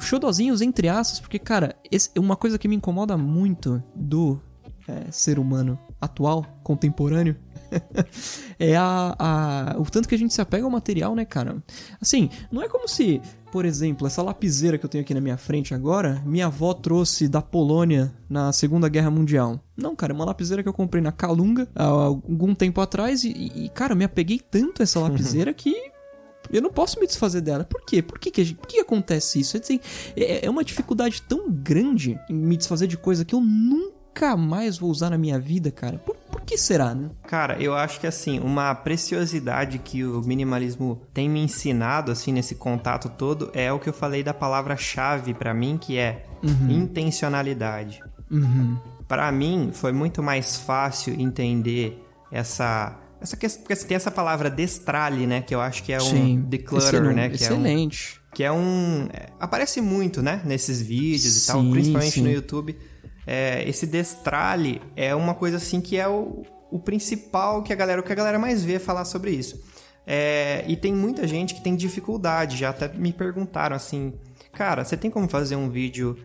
Xodozinhos entre aspas, porque, cara, esse, uma coisa que me incomoda muito do é, ser humano atual, contemporâneo, é a, a- o tanto que a gente se apega ao material, né, cara? Assim, não é como se, por exemplo, essa lapiseira que eu tenho aqui na minha frente agora, minha avó trouxe da Polônia na Segunda Guerra Mundial. Não, cara, é uma lapiseira que eu comprei na Calunga há algum tempo atrás e, e, cara, eu me apeguei tanto a essa lapiseira que eu não posso me desfazer dela. Por quê? Por que, que, por que acontece isso? É, assim, é, é uma dificuldade tão grande em me desfazer de coisa que eu nunca mais vou usar na minha vida, cara. Por, por que será, né? Cara, eu acho que assim, uma preciosidade que o minimalismo tem me ensinado assim nesse contato todo é o que eu falei da palavra-chave pra mim, que é intencionalidade. Uhum. Pra mim foi muito mais fácil entender essa essa questão, porque assim, tem essa palavra destralhe, né, que eu acho que é um Sim. declutter, Excelente. né, que é um Excelente. que é um. é, aparece muito, né? Nesses vídeos e tal, Sim, principalmente sim. no YouTube. É, esse destralhe é uma coisa assim que é o, o principal que a galera, o que a galera mais vê falar sobre isso. É, e tem muita gente que tem dificuldade, já até me perguntaram assim, cara, você tem como fazer um vídeo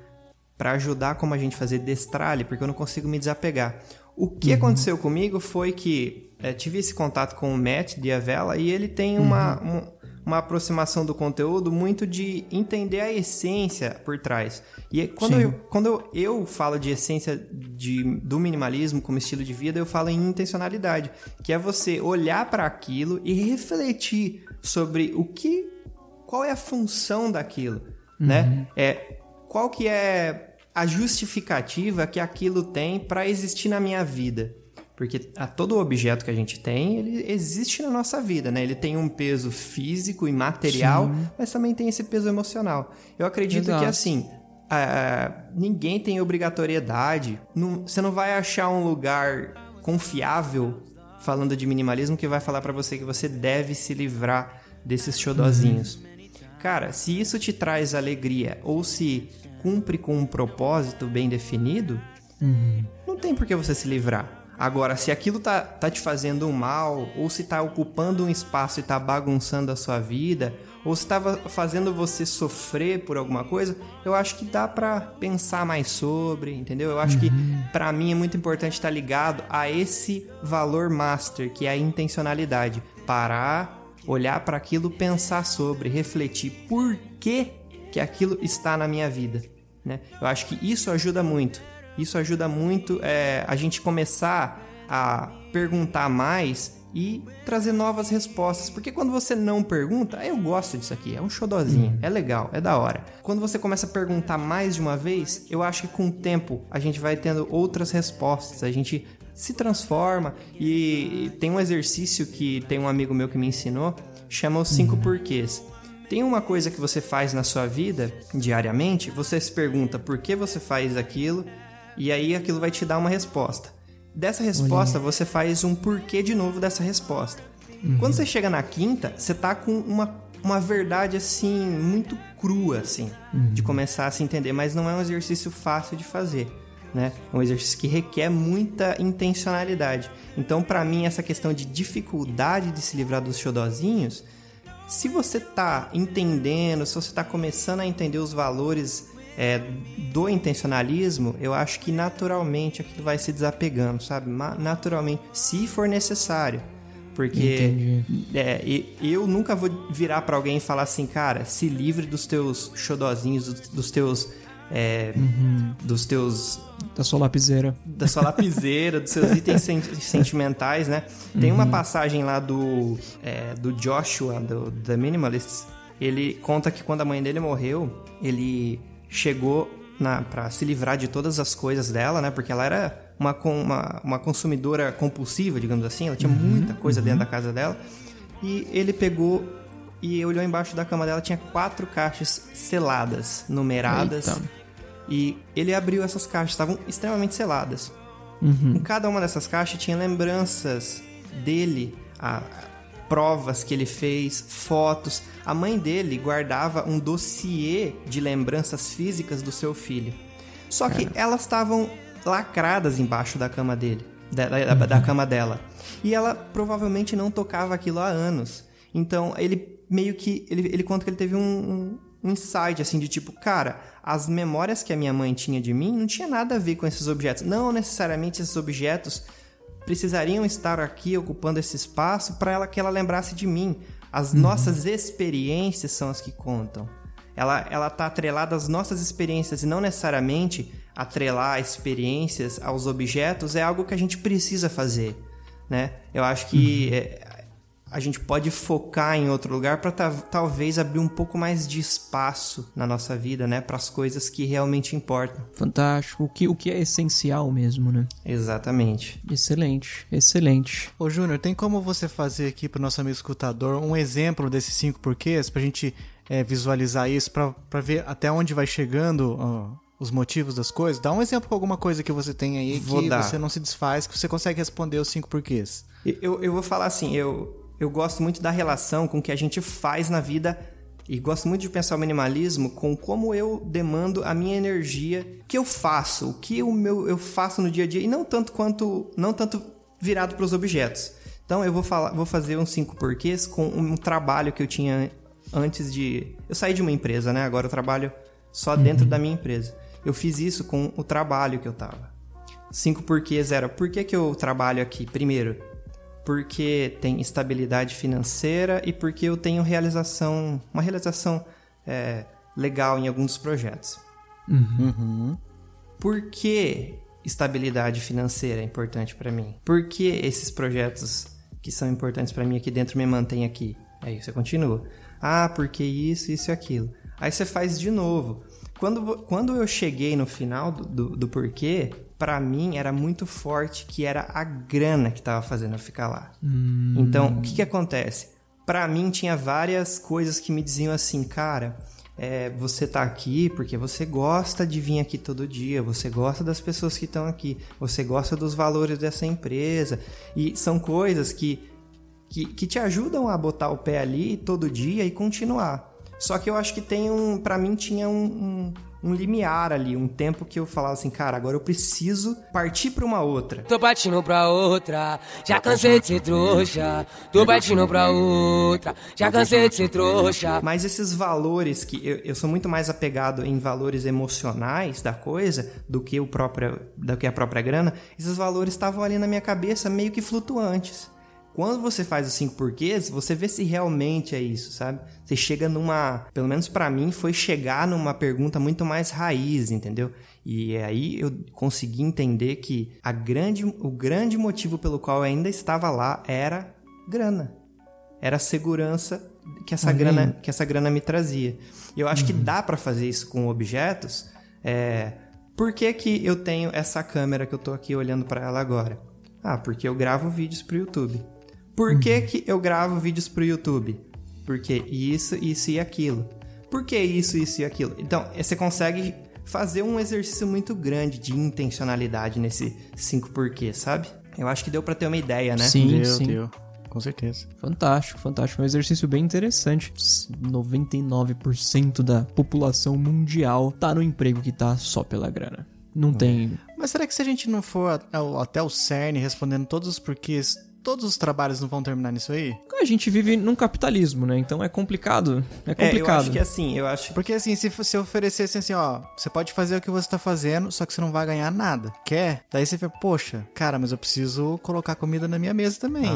pra ajudar como a gente fazer destralhe, porque eu não consigo me desapegar. O que aconteceu comigo foi que é, tive esse contato com o Matt Diavela e ele tem uma, um- uma aproximação do conteúdo muito de entender a essência por trás. E quando, Sim. eu, quando eu, eu falo de essência de, do minimalismo como estilo de vida, eu falo em intencionalidade, que é você olhar para aquilo e refletir sobre o que qual é a função daquilo, né? É qual que é a justificativa que aquilo tem para existir na minha vida? Porque a todo objeto que a gente tem, ele existe na nossa vida, né? Ele tem um peso físico e material, mas também tem esse peso emocional. Eu acredito Exato. que assim, ninguém tem obrigatoriedade. não- você não vai achar um lugar confiável falando de minimalismo que vai falar pra você que você deve se livrar desses xodozinhos. Cara, se isso te traz alegria ou se cumpre com um propósito bem definido, não tem por que você se livrar. Agora, se aquilo tá, tá te fazendo um mal, ou se tá ocupando um espaço e tá bagunçando a sua vida, ou se tava fazendo você sofrer por alguma coisa, eu acho que dá pra pensar mais sobre, entendeu? Eu acho que pra mim é muito importante estar ligado a esse valor master, que é a intencionalidade. Parar, olhar pra aquilo, pensar sobre, refletir por que que aquilo está na minha vida, né? Eu acho que isso ajuda muito. Isso ajuda muito é, a gente começar a perguntar mais e trazer novas respostas. Porque quando você não pergunta, "Ah, eu gosto disso aqui, é um xodozinho, é legal, é da hora. Quando você começa a perguntar mais de uma vez, eu acho que com o tempo a gente vai tendo outras respostas, a gente se transforma e tem um exercício que tem um amigo meu que me ensinou, chama os cinco porquês. Tem uma coisa que você faz na sua vida diariamente, você se pergunta por que você faz aquilo, e aí aquilo vai te dar uma resposta. Dessa resposta, você faz um porquê de novo dessa resposta. Quando você chega na quinta, você tá com uma, uma verdade assim, muito crua, assim, de começar a se entender, mas não é um exercício fácil de fazer. Né? É um exercício que requer muita intencionalidade. Então, pra mim, essa questão de dificuldade de se livrar dos xodozinhos, se você tá entendendo, se você tá começando a entender os valores é, do intencionalismo, eu acho que naturalmente aquilo vai se desapegando, sabe? Naturalmente, se for necessário. Porque é, eu nunca vou virar pra alguém e falar assim, cara, se livre dos teus xodozinhos, dos teus é, dos teus Da sua lapiseira. da sua lapiseira, dos seus itens sen- sentimentais, né? Tem uma passagem lá do, é, do Joshua, do The Minimalists. Ele conta que quando a mãe dele morreu, ele chegou na, pra se livrar de todas as coisas dela, né? Porque ela era uma, uma, uma consumidora compulsiva, digamos assim. Ela tinha muita coisa dentro da casa dela. E ele pegou e olhou embaixo da cama dela, tinha quatro caixas seladas, numeradas. Eita. E ele abriu essas caixas, estavam extremamente seladas. Uhum. Em cada uma dessas caixas tinha lembranças dele, a- provas que ele fez, fotos. A mãe dele guardava um dossiê de lembranças físicas do seu filho. Só que elas estavam lacradas embaixo da cama dele, da, da- da cama dela. E ela provavelmente não tocava aquilo há anos. Então ele meio que. Ele, ele conta que ele teve um insight assim de tipo, cara, as memórias que a minha mãe tinha de mim não tinha nada a ver com esses objetos. Não necessariamente esses objetos precisariam estar aqui ocupando esse espaço para ela que ela lembrasse de mim. As nossas experiências são as que contam. Ela ela tá atrelada às nossas experiências e não necessariamente atrelar experiências aos objetos é algo que a gente precisa fazer, né? Eu acho que é, a gente pode focar em outro lugar para talvez abrir um pouco mais de espaço na nossa vida, né, para as coisas que realmente importam. Fantástico. O que, o que é essencial mesmo, né? Exatamente. Excelente, excelente. Ô Júnior, tem como você fazer aqui pro nosso amigo escutador um exemplo desses cinco porquês pra gente é, visualizar isso, pra, pra ver até onde vai chegando ó, os motivos das coisas? Dá um exemplo com alguma coisa que você tem aí Vou que dar. você não se desfaz, que você consegue responder os cinco porquês. Eu, eu vou falar assim, eu, eu gosto muito da relação com o que a gente faz na vida e gosto muito de pensar o minimalismo com como eu demando a minha energia, o que eu faço, o que o meu, eu faço no dia a dia e não tanto quanto, não tanto virado para os objetos. Então eu vou falar, vou fazer uns cinco porquês com um trabalho que eu tinha antes de eu saí de uma empresa, né? Agora eu trabalho só dentro da minha empresa. Eu fiz isso com o trabalho que eu tava. Cinco porquês era, por que, que eu trabalho aqui? Primeiro, porque tem estabilidade financeira e porque eu tenho realização, uma realização é, legal em alguns projetos. Por que estabilidade financeira é importante para mim? Por que esses projetos que são importantes para mim aqui dentro me mantêm aqui? Aí você continua. Ah, porque isso, isso e aquilo. Aí você faz de novo. Quando, quando eu cheguei no final do, do, do porquê, para mim era muito forte que era a grana que tava fazendo eu ficar lá. Então, o que que acontece? Para mim tinha várias coisas que me diziam assim, cara, é, você tá aqui porque você gosta de vir aqui todo dia, você gosta das pessoas que estão aqui, você gosta dos valores dessa empresa. E são coisas que, que, que te ajudam a botar o pé ali todo dia e continuar. Só que eu acho que tem um. Pra mim tinha um, um, um limiar ali, um tempo que eu falava assim, cara, agora eu preciso partir pra uma outra. Tô partindo pra outra, já cansei de ser trouxa. Tô partindo pra outra, já cansei de ser trouxa. Mas esses valores que eu, eu sou muito mais apegado em valores emocionais da coisa do que o próprio do que a própria grana, esses valores estavam ali na minha cabeça meio que flutuantes. Quando você faz os cinco porquês, você vê se realmente é isso, sabe? Você chega numa, pelo menos pra mim, foi chegar numa pergunta muito mais raiz, entendeu? E aí eu consegui entender que a grande, o grande motivo pelo qual eu ainda estava lá era grana era a segurança que essa, grana, que essa grana me trazia. Eu acho que dá pra fazer isso com objetos. É... Por que, que eu tenho essa câmera que eu tô aqui olhando pra ela agora? Ah, porque eu gravo vídeos pro YouTube. Por que, que eu gravo vídeos pro YouTube? Porque isso, isso e aquilo. Por que isso, isso e aquilo? Então, eh, você consegue fazer um exercício muito grande de intencionalidade nesse cinco porquês, sabe? Eu acho que deu pra ter uma ideia, né? Sim, deu, sim. deu. Com certeza. Fantástico, fantástico. É um exercício bem interessante. 99% da população mundial tá no emprego que tá só pela grana. Não tem. Mas será que se a gente não for até o CERN respondendo todos os porquês, todos os trabalhos não vão terminar nisso aí? A gente vive num capitalismo, né? Então é complicado. É É, eu complicado. acho que assim, eu acho Porque assim, se você oferecesse assim, ó, você pode fazer o que você tá fazendo, só que você não vai ganhar nada. Quer? Daí você fala, poxa, cara, mas eu preciso colocar comida na minha mesa também.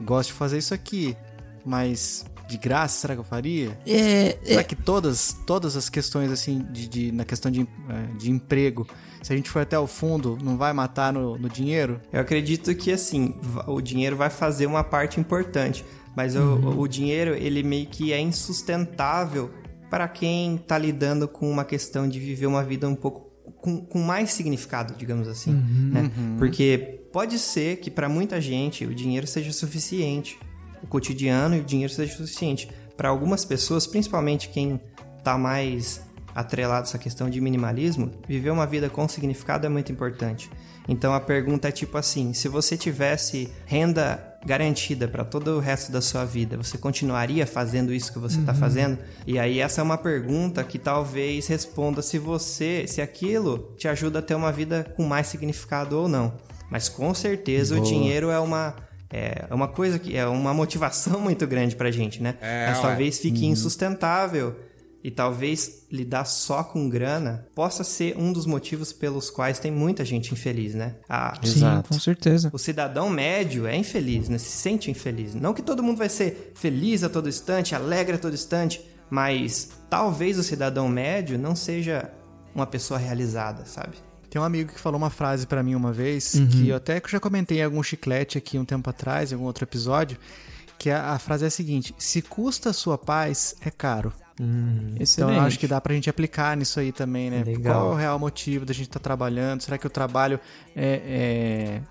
Gosto de fazer isso aqui, mas de graça, será que eu faria? É, Será que todas, todas as questões, assim, de, de- na questão de, eh, de emprego, se a gente for até o fundo, não vai matar no, no dinheiro? Eu acredito que assim, o dinheiro vai fazer uma parte importante, mas o- o, dinheiro ele meio que é insustentável para quem tá lidando com uma questão de viver uma vida um pouco com, com mais significado, digamos assim, né? Porque pode ser que para muita gente o dinheiro seja suficiente, o cotidiano e o dinheiro seja suficiente. Para algumas pessoas, principalmente quem tá mais atrelado a essa questão de minimalismo, viver uma vida com significado é muito importante. Então a pergunta é tipo assim: se você tivesse renda garantida para todo o resto da sua vida, você continuaria fazendo isso que você está fazendo? E aí essa é uma pergunta que talvez responda se você, se aquilo te ajuda a ter uma vida com mais significado ou não. Mas com certeza o dinheiro é uma é uma coisa que é uma motivação muito grande pra gente, né? É, Mas ué. talvez fique insustentável e talvez lidar só com grana possa ser um dos motivos pelos quais tem muita gente infeliz, né? Ah, sim, com certeza. o cidadão médio é infeliz, né? Se sente infeliz. Não que todo mundo vai ser feliz a todo instante, alegre a todo instante, mas talvez o cidadão médio não seja uma pessoa realizada, sabe? Tem um amigo que falou uma frase pra mim uma vez, Uhum. que eu até já comentei em algum chiclete aqui um tempo atrás, em algum outro episódio, que a, a frase é a seguinte: se custa a sua paz, é caro. Excelente. Então eu acho que dá pra gente aplicar nisso aí também, né? Legal. Qual é o real motivo da gente estar trabalhando? Será que o trabalho é, é,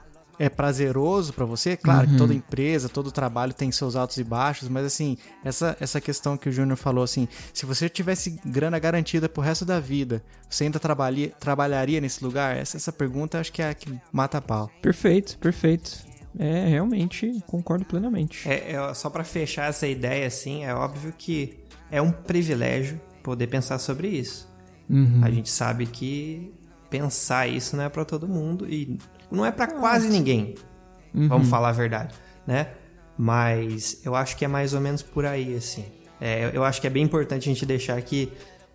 é prazeroso pra você? Claro Uhum. que toda empresa, todo trabalho tem seus altos e baixos, mas assim, essa, essa questão que o Júnior falou, assim, se você tivesse grana garantida pro resto da vida, você ainda trabalharia, trabalharia nesse lugar? Essa, essa pergunta acho que é a que mata a pau. Perfeito, perfeito. É, realmente, concordo plenamente. É, é, só pra fechar essa ideia, assim, é óbvio que é um privilégio poder pensar sobre isso. A gente sabe que pensar isso não é pra todo mundo e não é pra quase ninguém. Vamos falar a verdade, né? Mas eu acho que é mais ou menos por aí, assim. É, eu acho que é bem importante a gente deixar que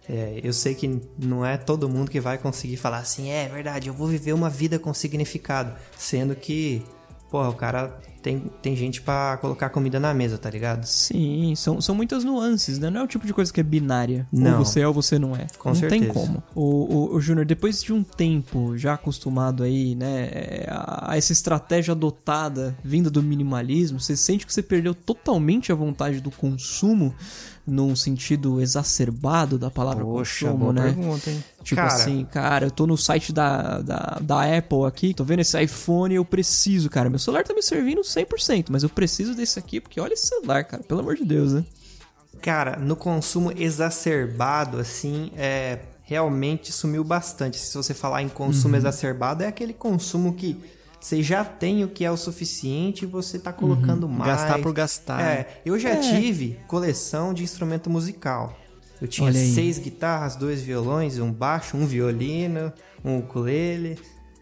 é, eu sei que não é todo mundo que vai conseguir falar assim, é verdade, eu vou viver uma vida com significado, sendo que, porra, o cara tem, tem gente pra colocar comida na mesa, tá ligado? Sim, são, são muitas nuances, né? Não é o tipo de coisa que é binária. Não. Ou você é ou você não é. Com não tem certeza. como. O, o, o Júnior, depois de um tempo já acostumado aí, né, é, a, a essa estratégia adotada vinda do minimalismo, você sente que você perdeu totalmente a vontade do consumo num sentido exacerbado da palavra Poxa, consumo, boa né? pergunta, hein? Tipo Cara. assim, cara, eu tô no site da, da, da Apple aqui, tô vendo esse iPhone eu preciso, cara. Meu celular tá me servindo 100%, mas eu preciso desse aqui porque olha esse celular, cara, pelo amor de Deus, né? Cara, no consumo exacerbado, assim, é, realmente sumiu bastante. Se você falar em consumo exacerbado, é aquele consumo que você já tem o que é o suficiente e você tá colocando mais. Gastar por gastar. É, eu já tive coleção de instrumento musical. Eu tinha seis guitarras, dois violões, um baixo, um violino, um ukulele.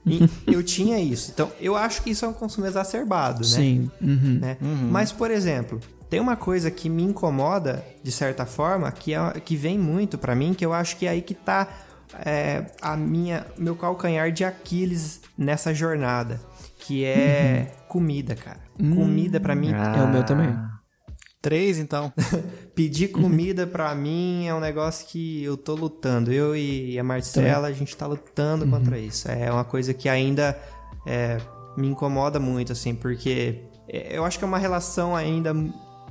E eu tinha isso. Então, eu acho que isso é um consumo exacerbado, né? Sim. uhum. né? Mas, por exemplo, tem uma coisa que me incomoda, de certa forma, que, é, que vem muito pra mim, que eu acho que é aí que tá é, a minha, meu calcanhar de Aquiles nessa jornada, que é comida, cara. Comida pra mim, É o meu também. Três, então. pedir comida pra mim é um negócio que eu tô lutando. Eu e a Marcela, a gente tá lutando contra isso. É uma coisa que ainda é, me incomoda muito, assim, porque é, eu acho que é uma relação ainda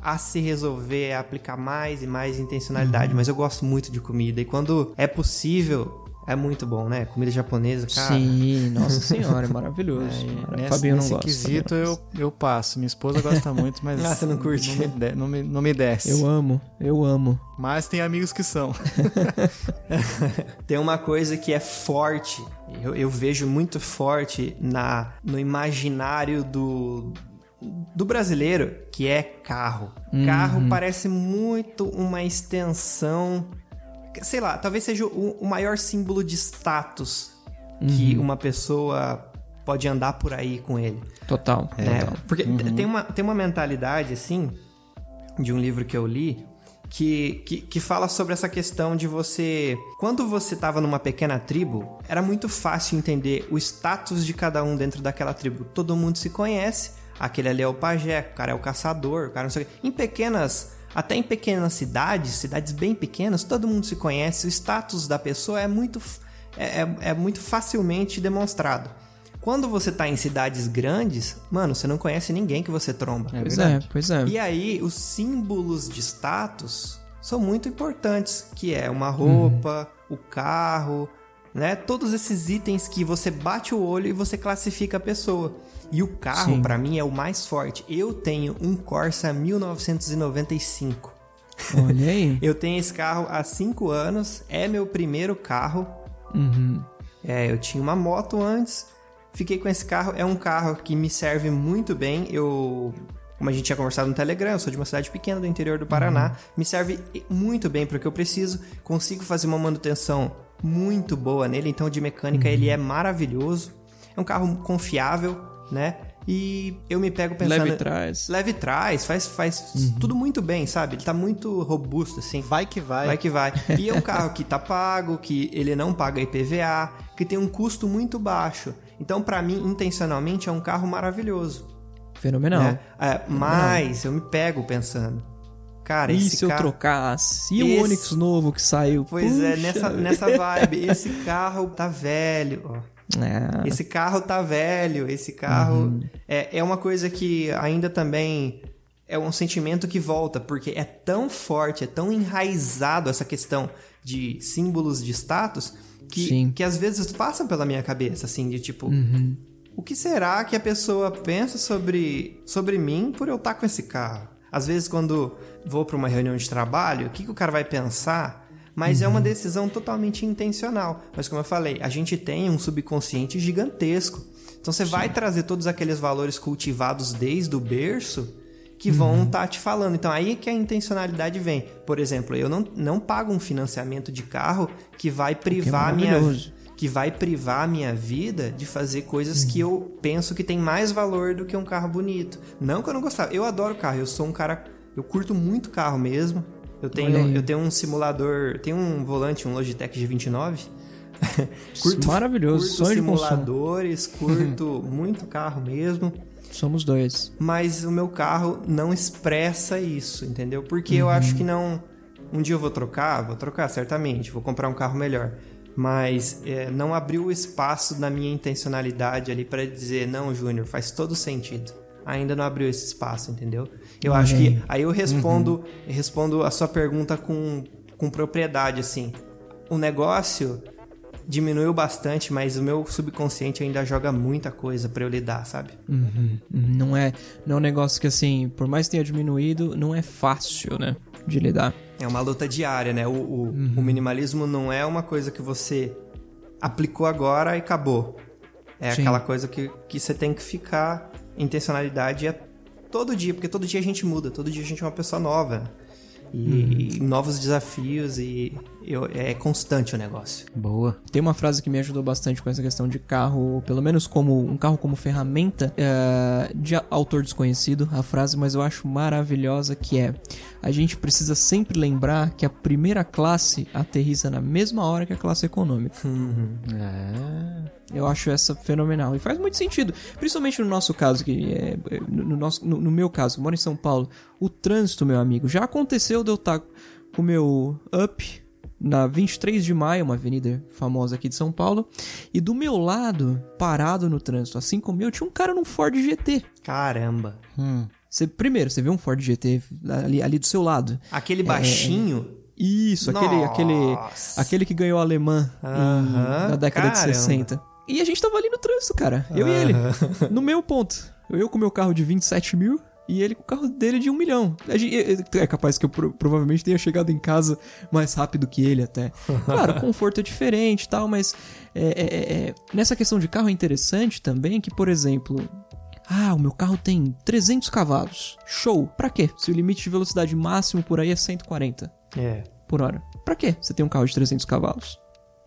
a se resolver, é aplicar mais e mais intencionalidade. Mas eu gosto muito de comida e quando é possível, é muito bom, né? Comida japonesa, cara. Sim, nossa senhora, é maravilhoso. Mara- Nesse, Fabinho não nesse gosta. quesito eu, eu passo. Minha esposa gosta muito, mas. Ah, você não curte? Não me, de- não me, não me desce. Eu amo, eu amo. Mas tem amigos que são. Tem uma coisa que é forte, eu, eu vejo muito forte na, no imaginário do, do brasileiro, que é carro. Carro parece muito uma extensão. Sei lá, talvez seja o, o maior símbolo de status que uma pessoa pode andar por aí com ele. Total, né? total. Porque t- tem, uma, tem uma mentalidade, assim, de um livro que eu li, que, que, que fala sobre essa questão de você. Quando você tava numa pequena tribo, era muito fácil entender o status de cada um dentro daquela tribo. Todo mundo se conhece. Aquele ali é o pajé, o cara é o caçador, o cara não sei o quê. Em pequenas Até em pequenas cidades, cidades bem pequenas, todo mundo se conhece, o status da pessoa é muito, é, é, é muito facilmente demonstrado. Quando você tá em cidades grandes, mano, você não conhece ninguém que você tromba. É pois verdade. é, pois é. E aí, os símbolos de status são muito importantes, que é uma roupa, uhum. o carro, né? Todos esses itens que você bate o olho e você classifica a pessoa. E o carro, para mim, é o mais forte. Eu tenho um Corsa 1995. Olha aí. eu tenho esse carro há 5 anos, é meu primeiro carro. Uhum. É, eu tinha uma moto antes, fiquei com esse carro. É um carro que me serve muito bem. Eu como a gente tinha conversado no Telegram, eu sou de uma cidade pequena do interior do Paraná, uhum. me serve muito bem para o que eu preciso, consigo fazer uma manutenção muito boa nele, então de mecânica uhum. ele é maravilhoso. É um carro confiável, né? E eu me pego pensando. Leve trás. Leve trás, faz, faz uhum. tudo muito bem, sabe? Ele tá muito robusto, assim. Vai que vai. Vai que vai. E é um carro que tá pago, que ele não paga IPVA, que tem um custo muito baixo. Então, para mim, intencionalmente, é um carro maravilhoso. Fenomenal. Né? É, mas eu me pego pensando. Cara, e esse se carro... eu trocasse? E esse... o Onix novo que saiu? Pois Puxa. é, nessa, nessa vibe. Esse carro tá velho, ó. É. Esse carro tá velho, esse carro. Uhum. É, é uma coisa que ainda também é um sentimento que volta, porque é tão forte, é tão enraizado essa questão de símbolos de status que, que às vezes passam pela minha cabeça, assim, de tipo. Uhum. O que será que a pessoa pensa sobre, sobre mim por eu estar com esse carro? Às vezes, quando vou para uma reunião de trabalho, o que, que o cara vai pensar? Mas uhum. é uma uhum. decisão totalmente intencional. Mas, como eu falei, a gente tem um subconsciente gigantesco. Então, você Sim. vai trazer todos aqueles valores cultivados desde o berço que vão estar uhum. tá te falando. Então, aí que a intencionalidade vem. Por exemplo, eu não, não pago um financiamento de carro que vai é privar a minha que vai privar a minha vida de fazer coisas que eu penso que tem mais valor do que um carro bonito. Não que eu não gostava. Eu adoro carro. Eu sou um cara. Eu curto muito carro mesmo. Eu tenho, eu tenho um simulador. Tenho um volante, um Logitech G29. curto, Maravilhoso. Curto simuladores, curto muito carro mesmo. Somos dois. Mas o meu carro não expressa isso, entendeu? Porque uhum. eu acho que não. Um dia eu vou trocar, vou trocar certamente, vou comprar um carro melhor mas é, não abriu espaço na minha intencionalidade ali para dizer não, Júnior, faz todo sentido. Ainda não abriu esse espaço, entendeu? Eu uhum. acho que aí eu respondo, uhum. respondo a sua pergunta com, com propriedade assim. O negócio diminuiu bastante, mas o meu subconsciente ainda joga muita coisa para eu lidar, sabe? Uhum. Não é, não é um negócio que assim, por mais que tenha diminuído, não é fácil, né? de lidar. É uma luta diária, né? O, o, uhum. o minimalismo não é uma coisa que você aplicou agora e acabou. É Sim. aquela coisa que, que você tem que ficar. Intencionalidade é todo dia, porque todo dia a gente muda, todo dia a gente é uma pessoa nova. E, uhum. e novos desafios e eu, é constante o negócio. Boa. Tem uma frase que me ajudou bastante com essa questão de carro, pelo menos como um carro como ferramenta, é, de autor desconhecido, a frase, mas eu acho maravilhosa que é a gente precisa sempre lembrar que a primeira classe aterriza na mesma hora que a classe econômica. Uhum. É. Eu acho essa fenomenal. E faz muito sentido. Principalmente no nosso caso, que é, no, nosso, no, no meu caso, eu moro em São Paulo. O trânsito, meu amigo, já aconteceu de eu estar com o meu up na 23 de maio, uma avenida famosa aqui de São Paulo, e do meu lado, parado no trânsito, assim como eu, tinha um cara num Ford GT. Caramba. Hum. Você, primeiro, você vê um Ford GT ali, ali do seu lado. Aquele é, baixinho? É, isso, aquele, aquele, aquele que ganhou a alemã na década Caramba. de 60. E a gente tava ali no trânsito, cara. Eu e ele. No meu ponto. Eu com meu carro de 27 mil e ele com o carro dele de um milhão. É capaz que eu provavelmente tenha chegado em casa mais rápido que ele até. Claro, o conforto é diferente e tal, mas é, é, é, nessa questão de carro é interessante também que, por exemplo, ah, o meu carro tem 300 cavalos. Show. Pra quê? Se o limite de velocidade máximo por aí é 140 é. por hora. Pra quê você tem um carro de 300 cavalos?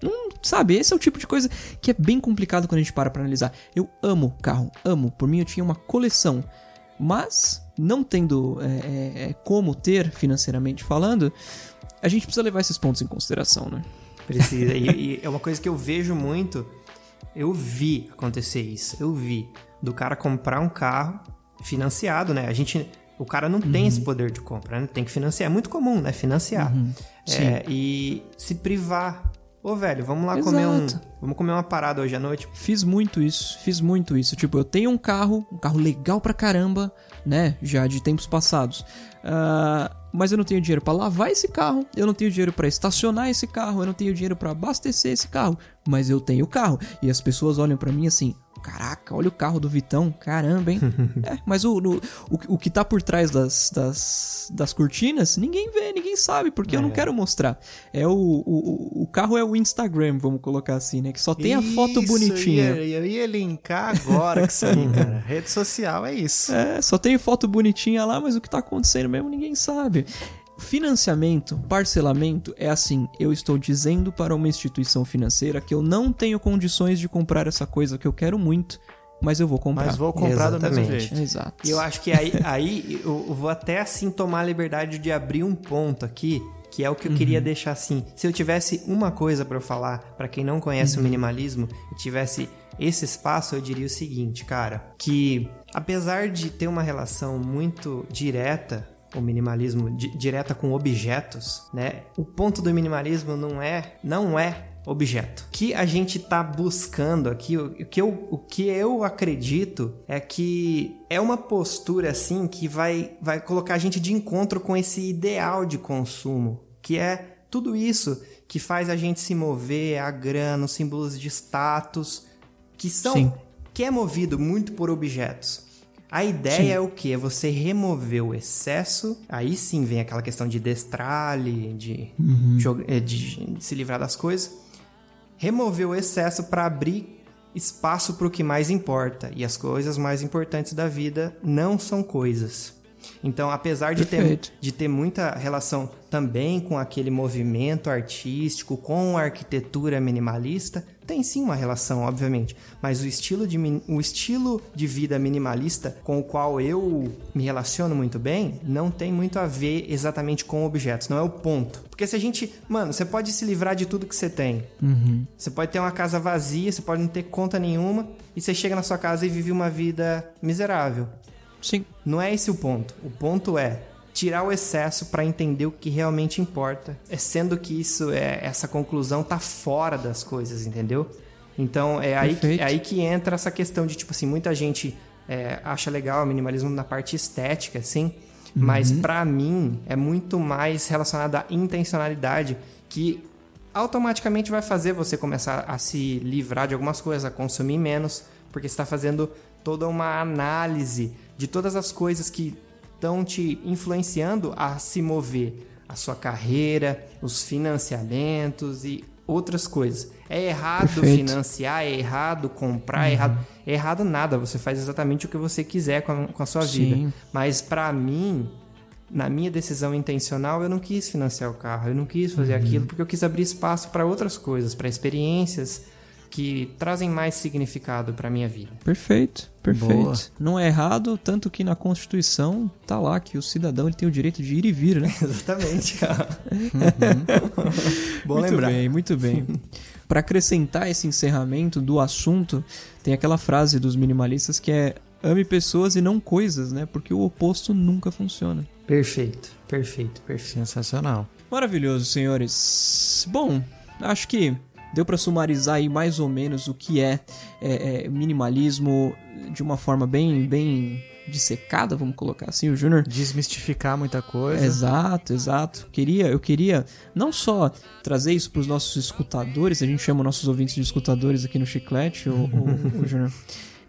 Não, sabe, esse é o tipo de coisa que é bem complicado quando a gente para pra analisar. Eu amo carro, amo. Por mim eu tinha uma coleção. Mas, não tendo é, é, é como ter financeiramente falando, a gente precisa levar esses pontos em consideração, né? Precisa. e, e é uma coisa que eu vejo muito. Eu vi acontecer isso. Eu vi do cara comprar um carro financiado, né? A gente O cara não tem esse poder de compra, né? Tem que financiar. É muito comum, né? Financiar. É, e se privar. Ô, velho, vamos lá comer um. Exato. Vamos comer uma parada hoje à noite. Fiz muito isso, fiz muito isso. Tipo, eu tenho um carro, um carro legal pra caramba, né? Já de tempos passados. Ah, mas eu não tenho dinheiro pra lavar esse carro, eu não tenho dinheiro pra estacionar esse carro, eu não tenho dinheiro pra abastecer esse carro. Mas eu tenho o carro. E as pessoas olham pra mim assim. Caraca, olha o carro do Vitão, caramba, hein? é, mas o, no- o, o que tá por trás das, das, das cortinas, ninguém vê, ninguém sabe, porque eu não quero mostrar. É o, o, o carro é o Instagram, vamos colocar assim, né? Que só tem a foto Isso, bonitinha. Eu ia, eu ia linkar agora com isso aí, cara. Rede social é isso. É, só tem foto bonitinha lá, mas o que tá acontecendo mesmo ninguém sabe. Financiamento, parcelamento é assim: eu estou dizendo para uma instituição financeira que eu não tenho condições de comprar essa coisa que eu quero muito, mas eu vou comprar. Mas vou comprar do mesmo Exatamente. jeito. Exato. E eu acho que aí, aí eu vou até assim tomar a liberdade de abrir um ponto aqui, que é o que eu queria deixar assim. Se eu tivesse uma coisa pra eu falar, pra quem não conhece o minimalismo, e tivesse esse espaço, eu diria o seguinte, cara, que apesar de ter uma relação muito direta o minimalismo di- direta com objetos, né? O ponto do minimalismo não é não é objeto. O que a gente tá buscando aqui, o o que eu, o que eu acredito é que é uma postura assim que vai vai colocar a gente de encontro com esse ideal de consumo, que é tudo isso que faz a gente se mover, a grana, os símbolos de status, que são Sim. que é movido muito por objetos. A ideia é o que? É você remover o excesso. Aí sim vem aquela questão de destralhe, de, joga- eh, de se livrar das coisas. Remover o excesso para abrir espaço para o que mais importa. E as coisas mais importantes da vida não são coisas. Então, apesar de ter, de ter muita relação também com aquele movimento artístico, com a arquitetura minimalista, tem sim uma relação, obviamente. Mas o estilo de, o estilo de vida minimalista com o qual eu me relaciono muito bem não tem muito a ver exatamente com objetos, não é o ponto. Porque se a gente. Mano, você pode se livrar de tudo que você tem. Você pode ter uma casa vazia, você pode não ter conta nenhuma, e você chega na sua casa e vive uma vida miserável. Sim. Não é esse o ponto. O ponto é tirar o excesso para entender o que realmente importa. É sendo que isso é essa conclusão tá fora das coisas, entendeu? Então é aí, que, é aí que entra essa questão de tipo assim, muita gente é, acha legal o minimalismo na parte estética, assim, mas pra mim é muito mais relacionado à intencionalidade que automaticamente vai fazer você começar a se livrar de algumas coisas, a consumir menos, porque você está fazendo toda uma análise de todas as coisas que estão te influenciando a se mover, a sua carreira, os financiamentos e outras coisas. É errado Perfeito. financiar, é errado comprar, é errado. É errado nada, você faz exatamente o que você quiser com a, com a sua Sim. vida. Mas pra mim, na minha decisão intencional, eu não quis financiar o carro, eu não quis fazer aquilo porque eu quis abrir espaço para outras coisas, para experiências que trazem mais significado pra minha vida. Perfeito, perfeito. Boa. Não é errado, tanto que na Constituição tá lá que o cidadão ele tem o direito de ir e vir, né? Exatamente, cara. Bom muito lembrar. bem, muito bem. Pra acrescentar esse encerramento do assunto, tem aquela frase dos minimalistas que é ame pessoas e não coisas, né? Porque o oposto nunca funciona. Perfeito, perfeito, perfeito. Sensacional. Maravilhoso, senhores. Bom, acho que deu pra sumarizar aí mais ou menos o que é, é, é, minimalismo de uma forma bem, bem dissecada, vamos colocar assim, o Júnior. Desmistificar muita coisa. Exato, exato. Queria, eu queria não só trazer isso para os nossos escutadores, a gente chama nossos ouvintes de escutadores aqui no Chiclete, o, o, o Júnior.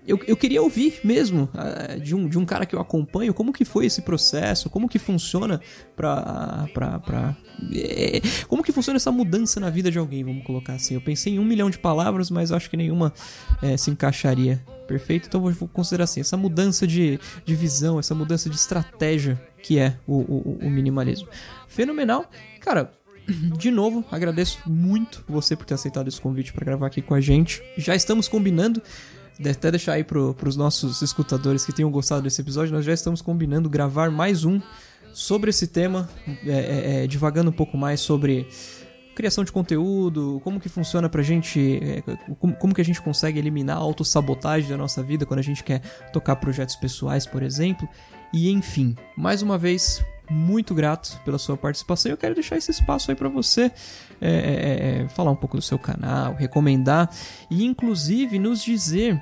Eu, eu queria ouvir mesmo ah, de, um, de um cara que eu acompanho como que foi esse processo, como que funciona pra. pra, pra é, como que funciona essa mudança na vida de alguém, vamos colocar assim. Eu pensei em um milhão de palavras, mas acho que nenhuma é, se encaixaria. Perfeito? Então vou considerar assim, essa mudança de, de visão, essa mudança de estratégia que é o, o, o minimalismo. Fenomenal. Cara, de novo, agradeço muito você por ter aceitado esse convite para gravar aqui com a gente. Já estamos combinando, até deixar aí para os nossos escutadores que tenham gostado desse episódio, nós já estamos combinando gravar mais um sobre esse tema, é, é, é, divagando um pouco mais sobre criação de conteúdo, como que funciona pra gente, é, como, como que a gente consegue eliminar a autossabotagem da nossa vida quando a gente quer tocar projetos pessoais, por exemplo. E enfim, mais uma vez, muito grato pela sua participação. Eu quero deixar esse espaço aí para você é, é, é, falar um pouco do seu canal, recomendar e inclusive nos dizer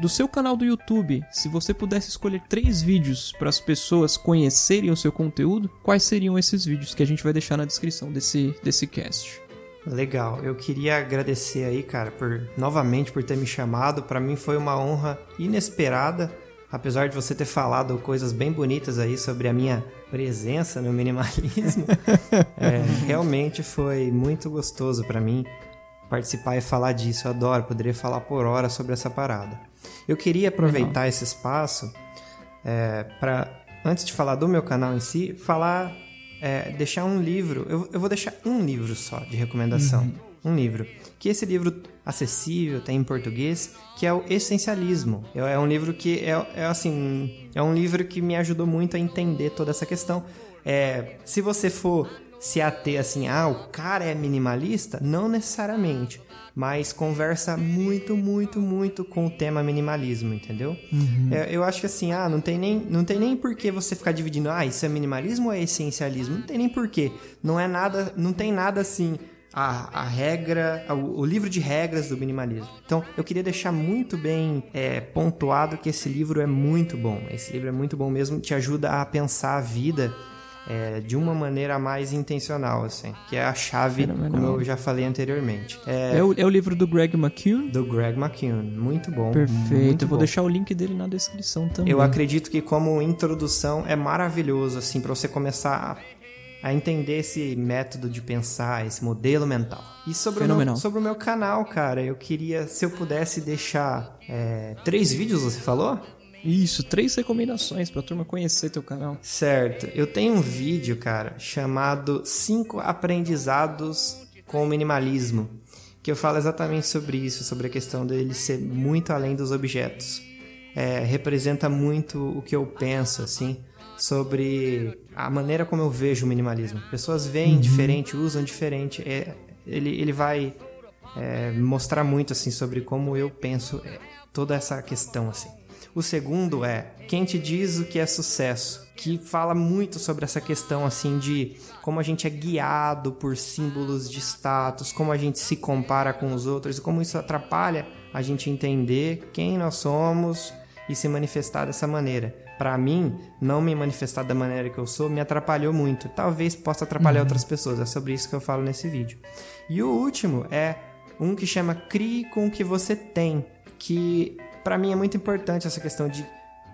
do seu canal do YouTube, se você pudesse escolher três vídeos para as pessoas conhecerem o seu conteúdo, quais seriam esses vídeos que a gente vai deixar na descrição desse, desse cast? Legal, eu queria agradecer aí, cara, por novamente por ter me chamado. Para mim foi uma honra inesperada, apesar de você ter falado coisas bem bonitas aí sobre a minha presença no minimalismo. é, realmente foi muito gostoso para mim participar e falar disso. Eu adoro, poderia falar por hora sobre essa parada. Eu queria aproveitar esse espaço é, para, antes de falar do meu canal em si, falar, é, deixar um livro. Eu, eu, vou deixar um livro só de recomendação. Uhum. Um livro. Que esse livro acessível, tem em português, que é o Essencialismo. É um livro que é, é assim, é um livro que me ajudou muito a entender toda essa questão. É, se você for se ater assim, ah, o cara é minimalista, não necessariamente mas conversa muito, muito, muito com o tema minimalismo, entendeu? Uhum. É, eu acho que assim, ah, não tem nem, não tem nem por que você ficar dividindo, ah, isso é minimalismo ou é essencialismo? Não tem nem por quê. Não é nada, não tem nada assim a, a regra, o, o, livro de regras do minimalismo. Então, eu queria deixar muito bem é, pontuado que esse livro é muito bom. Esse livro é muito bom mesmo, te ajuda a pensar a vida é, de uma maneira mais intencional, assim, que é a chave, Fenomenal. como eu já falei anteriormente. É, é, o, é o livro do Greg McKeown? Do Greg McKeown, muito bom. Perfeito, muito vou bom. deixar o link dele na descrição também. Eu acredito que como introdução é maravilhoso, assim, para você começar a, a entender esse método de pensar, esse modelo mental. E sobre, o meu, sobre o meu canal, cara, eu queria, se eu pudesse deixar é, três vídeos, você falou? Isso, três recomendações pra turma conhecer teu canal. Certo. Eu tenho um vídeo, cara, chamado Cinco Aprendizados com o Minimalismo, que eu falo exatamente sobre isso, sobre a questão dele ser muito além dos objetos. É, representa muito o que eu penso, assim, sobre a maneira como eu vejo o minimalismo. Pessoas veem uhum. diferente, usam diferente. É, ele, ele vai é, mostrar muito, assim, sobre como eu penso é, toda essa questão, assim. O segundo é Quem te diz o que é sucesso, que fala muito sobre essa questão assim de como a gente é guiado por símbolos de status, como a gente se compara com os outros e como isso atrapalha a gente entender quem nós somos e se manifestar dessa maneira. Para mim, não me manifestar da maneira que eu sou me atrapalhou muito. Talvez possa atrapalhar uhum. outras pessoas. É sobre isso que eu falo nesse vídeo. E o último é um que chama Crie com o que você tem, que para mim é muito importante essa questão de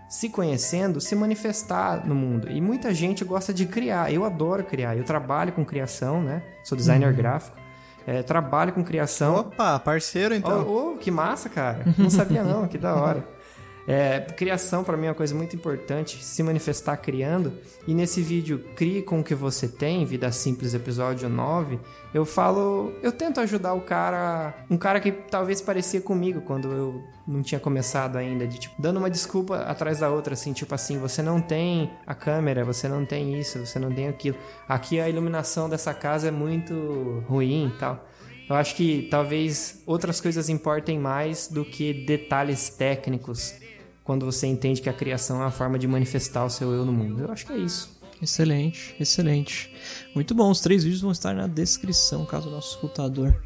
se conhecendo, se manifestar no mundo. E muita gente gosta de criar. Eu adoro criar. Eu trabalho com criação, né? Sou designer uhum. gráfico. É, trabalho com criação. Opa, parceiro então. Oh, oh, que massa, cara. Não sabia não, que da hora. É, criação para mim é uma coisa muito importante, se manifestar criando. E nesse vídeo Crie com o que você tem, Vida Simples, episódio 9, eu falo, eu tento ajudar o cara, um cara que talvez parecia comigo quando eu não tinha começado ainda, de tipo, dando uma desculpa atrás da outra, assim, tipo assim, você não tem a câmera, você não tem isso, você não tem aquilo. Aqui a iluminação dessa casa é muito ruim e tal. Eu acho que talvez outras coisas importem mais do que detalhes técnicos quando você entende que a criação é uma forma de manifestar o seu eu no mundo. Eu acho que é isso. Excelente, excelente. Muito bom, os três vídeos vão estar na descrição, caso o nosso escutador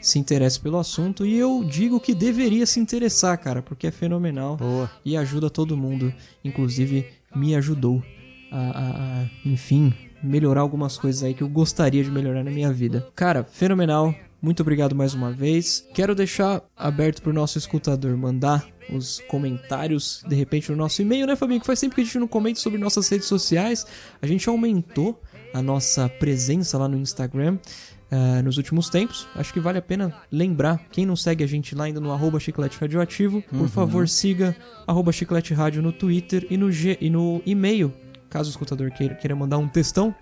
se interesse pelo assunto. E eu digo que deveria se interessar, cara, porque é fenomenal Boa. e ajuda todo mundo. Inclusive, me ajudou a, a, a, enfim, melhorar algumas coisas aí que eu gostaria de melhorar na minha vida. Cara, fenomenal. Muito obrigado mais uma vez. Quero deixar aberto para o nosso escutador mandar os comentários, de repente, no nosso e-mail, né, Fabinho? Que faz sempre que a gente não comenta sobre nossas redes sociais. A gente aumentou a nossa presença lá no Instagram. Uh, nos últimos tempos, acho que vale a pena lembrar. Quem não segue a gente lá ainda no arroba chiclete radioativo, uhum. por favor siga arroba chiclete rádio no Twitter e no, G, e no e-mail, caso o escutador queira, queira mandar um textão,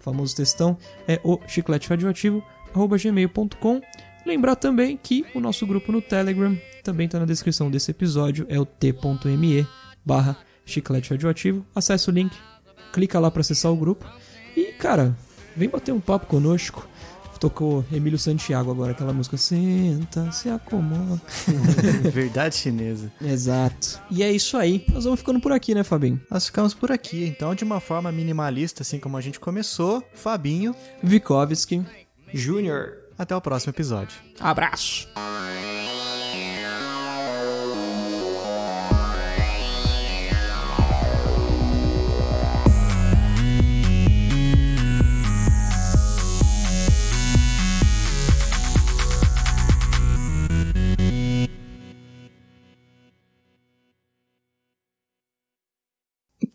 famoso textão, é o chiclete radioativo arroba gmail.com. Lembrar também que o nosso grupo no Telegram também está na descrição desse episódio, é o t.me barra chiclete radioativo. Acesse o link, clica lá para acessar o grupo e, cara, vem bater um papo conosco, Tocou Emílio Santiago agora, aquela música Senta, se acomoda. Verdade chinesa. Exato. E é isso aí. Nós vamos ficando por aqui, né, Fabinho? Nós ficamos por aqui, então, de uma forma minimalista, assim como a gente começou. Fabinho, Vikovski. Júnior. até o próximo episódio. Abraço.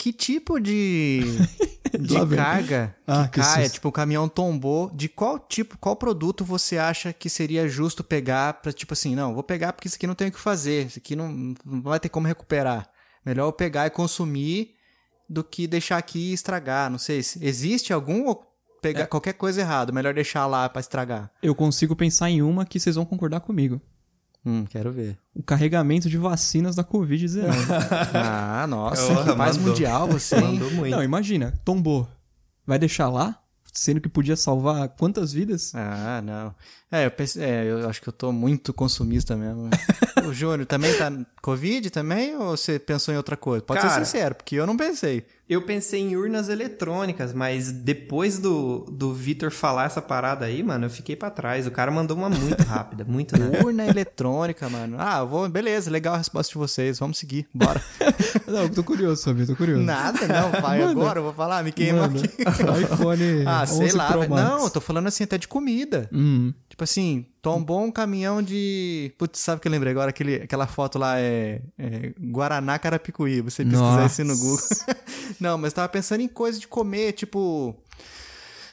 Que tipo de, de carga Ah, que que caia? Tipo, o caminhão tombou. De qual tipo, qual produto você acha que seria justo pegar pra, tipo assim, não, vou pegar porque isso aqui não tem o que fazer, isso aqui não, não vai ter como recuperar. Melhor eu pegar e consumir do que deixar aqui e estragar. Não sei se existe algum ou pegar qualquer coisa errado, melhor deixar lá pra estragar. Eu consigo pensar em uma que vocês vão concordar comigo. Hum, quero ver. O carregamento de vacinas da Covid-19. Ah, nossa, que mandou. mundial você? Mandou muito. Não, imagina, tombou. Vai deixar lá? Sendo que podia salvar quantas vidas? Ah, não. É, eu, pense, é, eu acho que eu tô muito consumista mesmo. o Júnior também tá Covid também ou você pensou em outra coisa? Pode Cara, ser sincero, porque eu não pensei. Eu pensei em urnas eletrônicas, mas depois do, do Vitor falar essa parada aí, mano, eu fiquei pra trás. O cara mandou uma muito rápida, muito rápida. Urna eletrônica, mano. Ah, vou, beleza, legal a resposta de vocês. Vamos seguir, bora. Não, eu tô curioso, Fabio, tô curioso. Nada, não, pai, Manda. agora eu vou falar, me queima Manda. aqui. iPhone Ah, sei 11 lá. Pro velho. Max. Não, eu tô falando assim até de comida. Hum. Tipo assim, tombou um caminhão de. Putz, sabe o que eu lembrei agora? Aquele, aquela foto lá é, é Guaraná Carapicuí. Você pesquisar isso no Google. não, mas tava pensando em coisa de comer, tipo.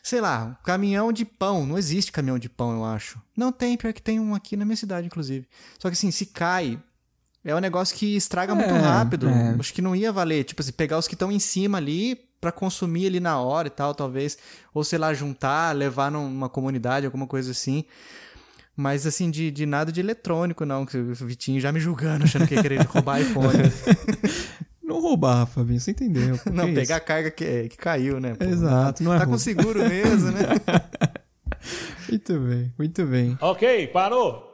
Sei lá, caminhão de pão. Não existe caminhão de pão, eu acho. Não tem, pior que tem um aqui na minha cidade, inclusive. Só que assim, se cai. É um negócio que estraga muito É, rápido. é. Acho que não ia valer. Tipo assim, pegar os que estão em cima ali pra consumir ali na hora e tal, talvez. Ou sei lá, juntar, levar numa comunidade, alguma coisa assim. Mas assim, de, de nada de eletrônico, não. Que o Vitinho já me julgando, achando que ia querer roubar iPhone. Não roubar, Fabinho, você entendeu. não, pegar isso? a carga que, que caiu, né? pô? Exato, não é Tá com roubo. seguro mesmo, né? Muito bem, muito bem. Ok, parou.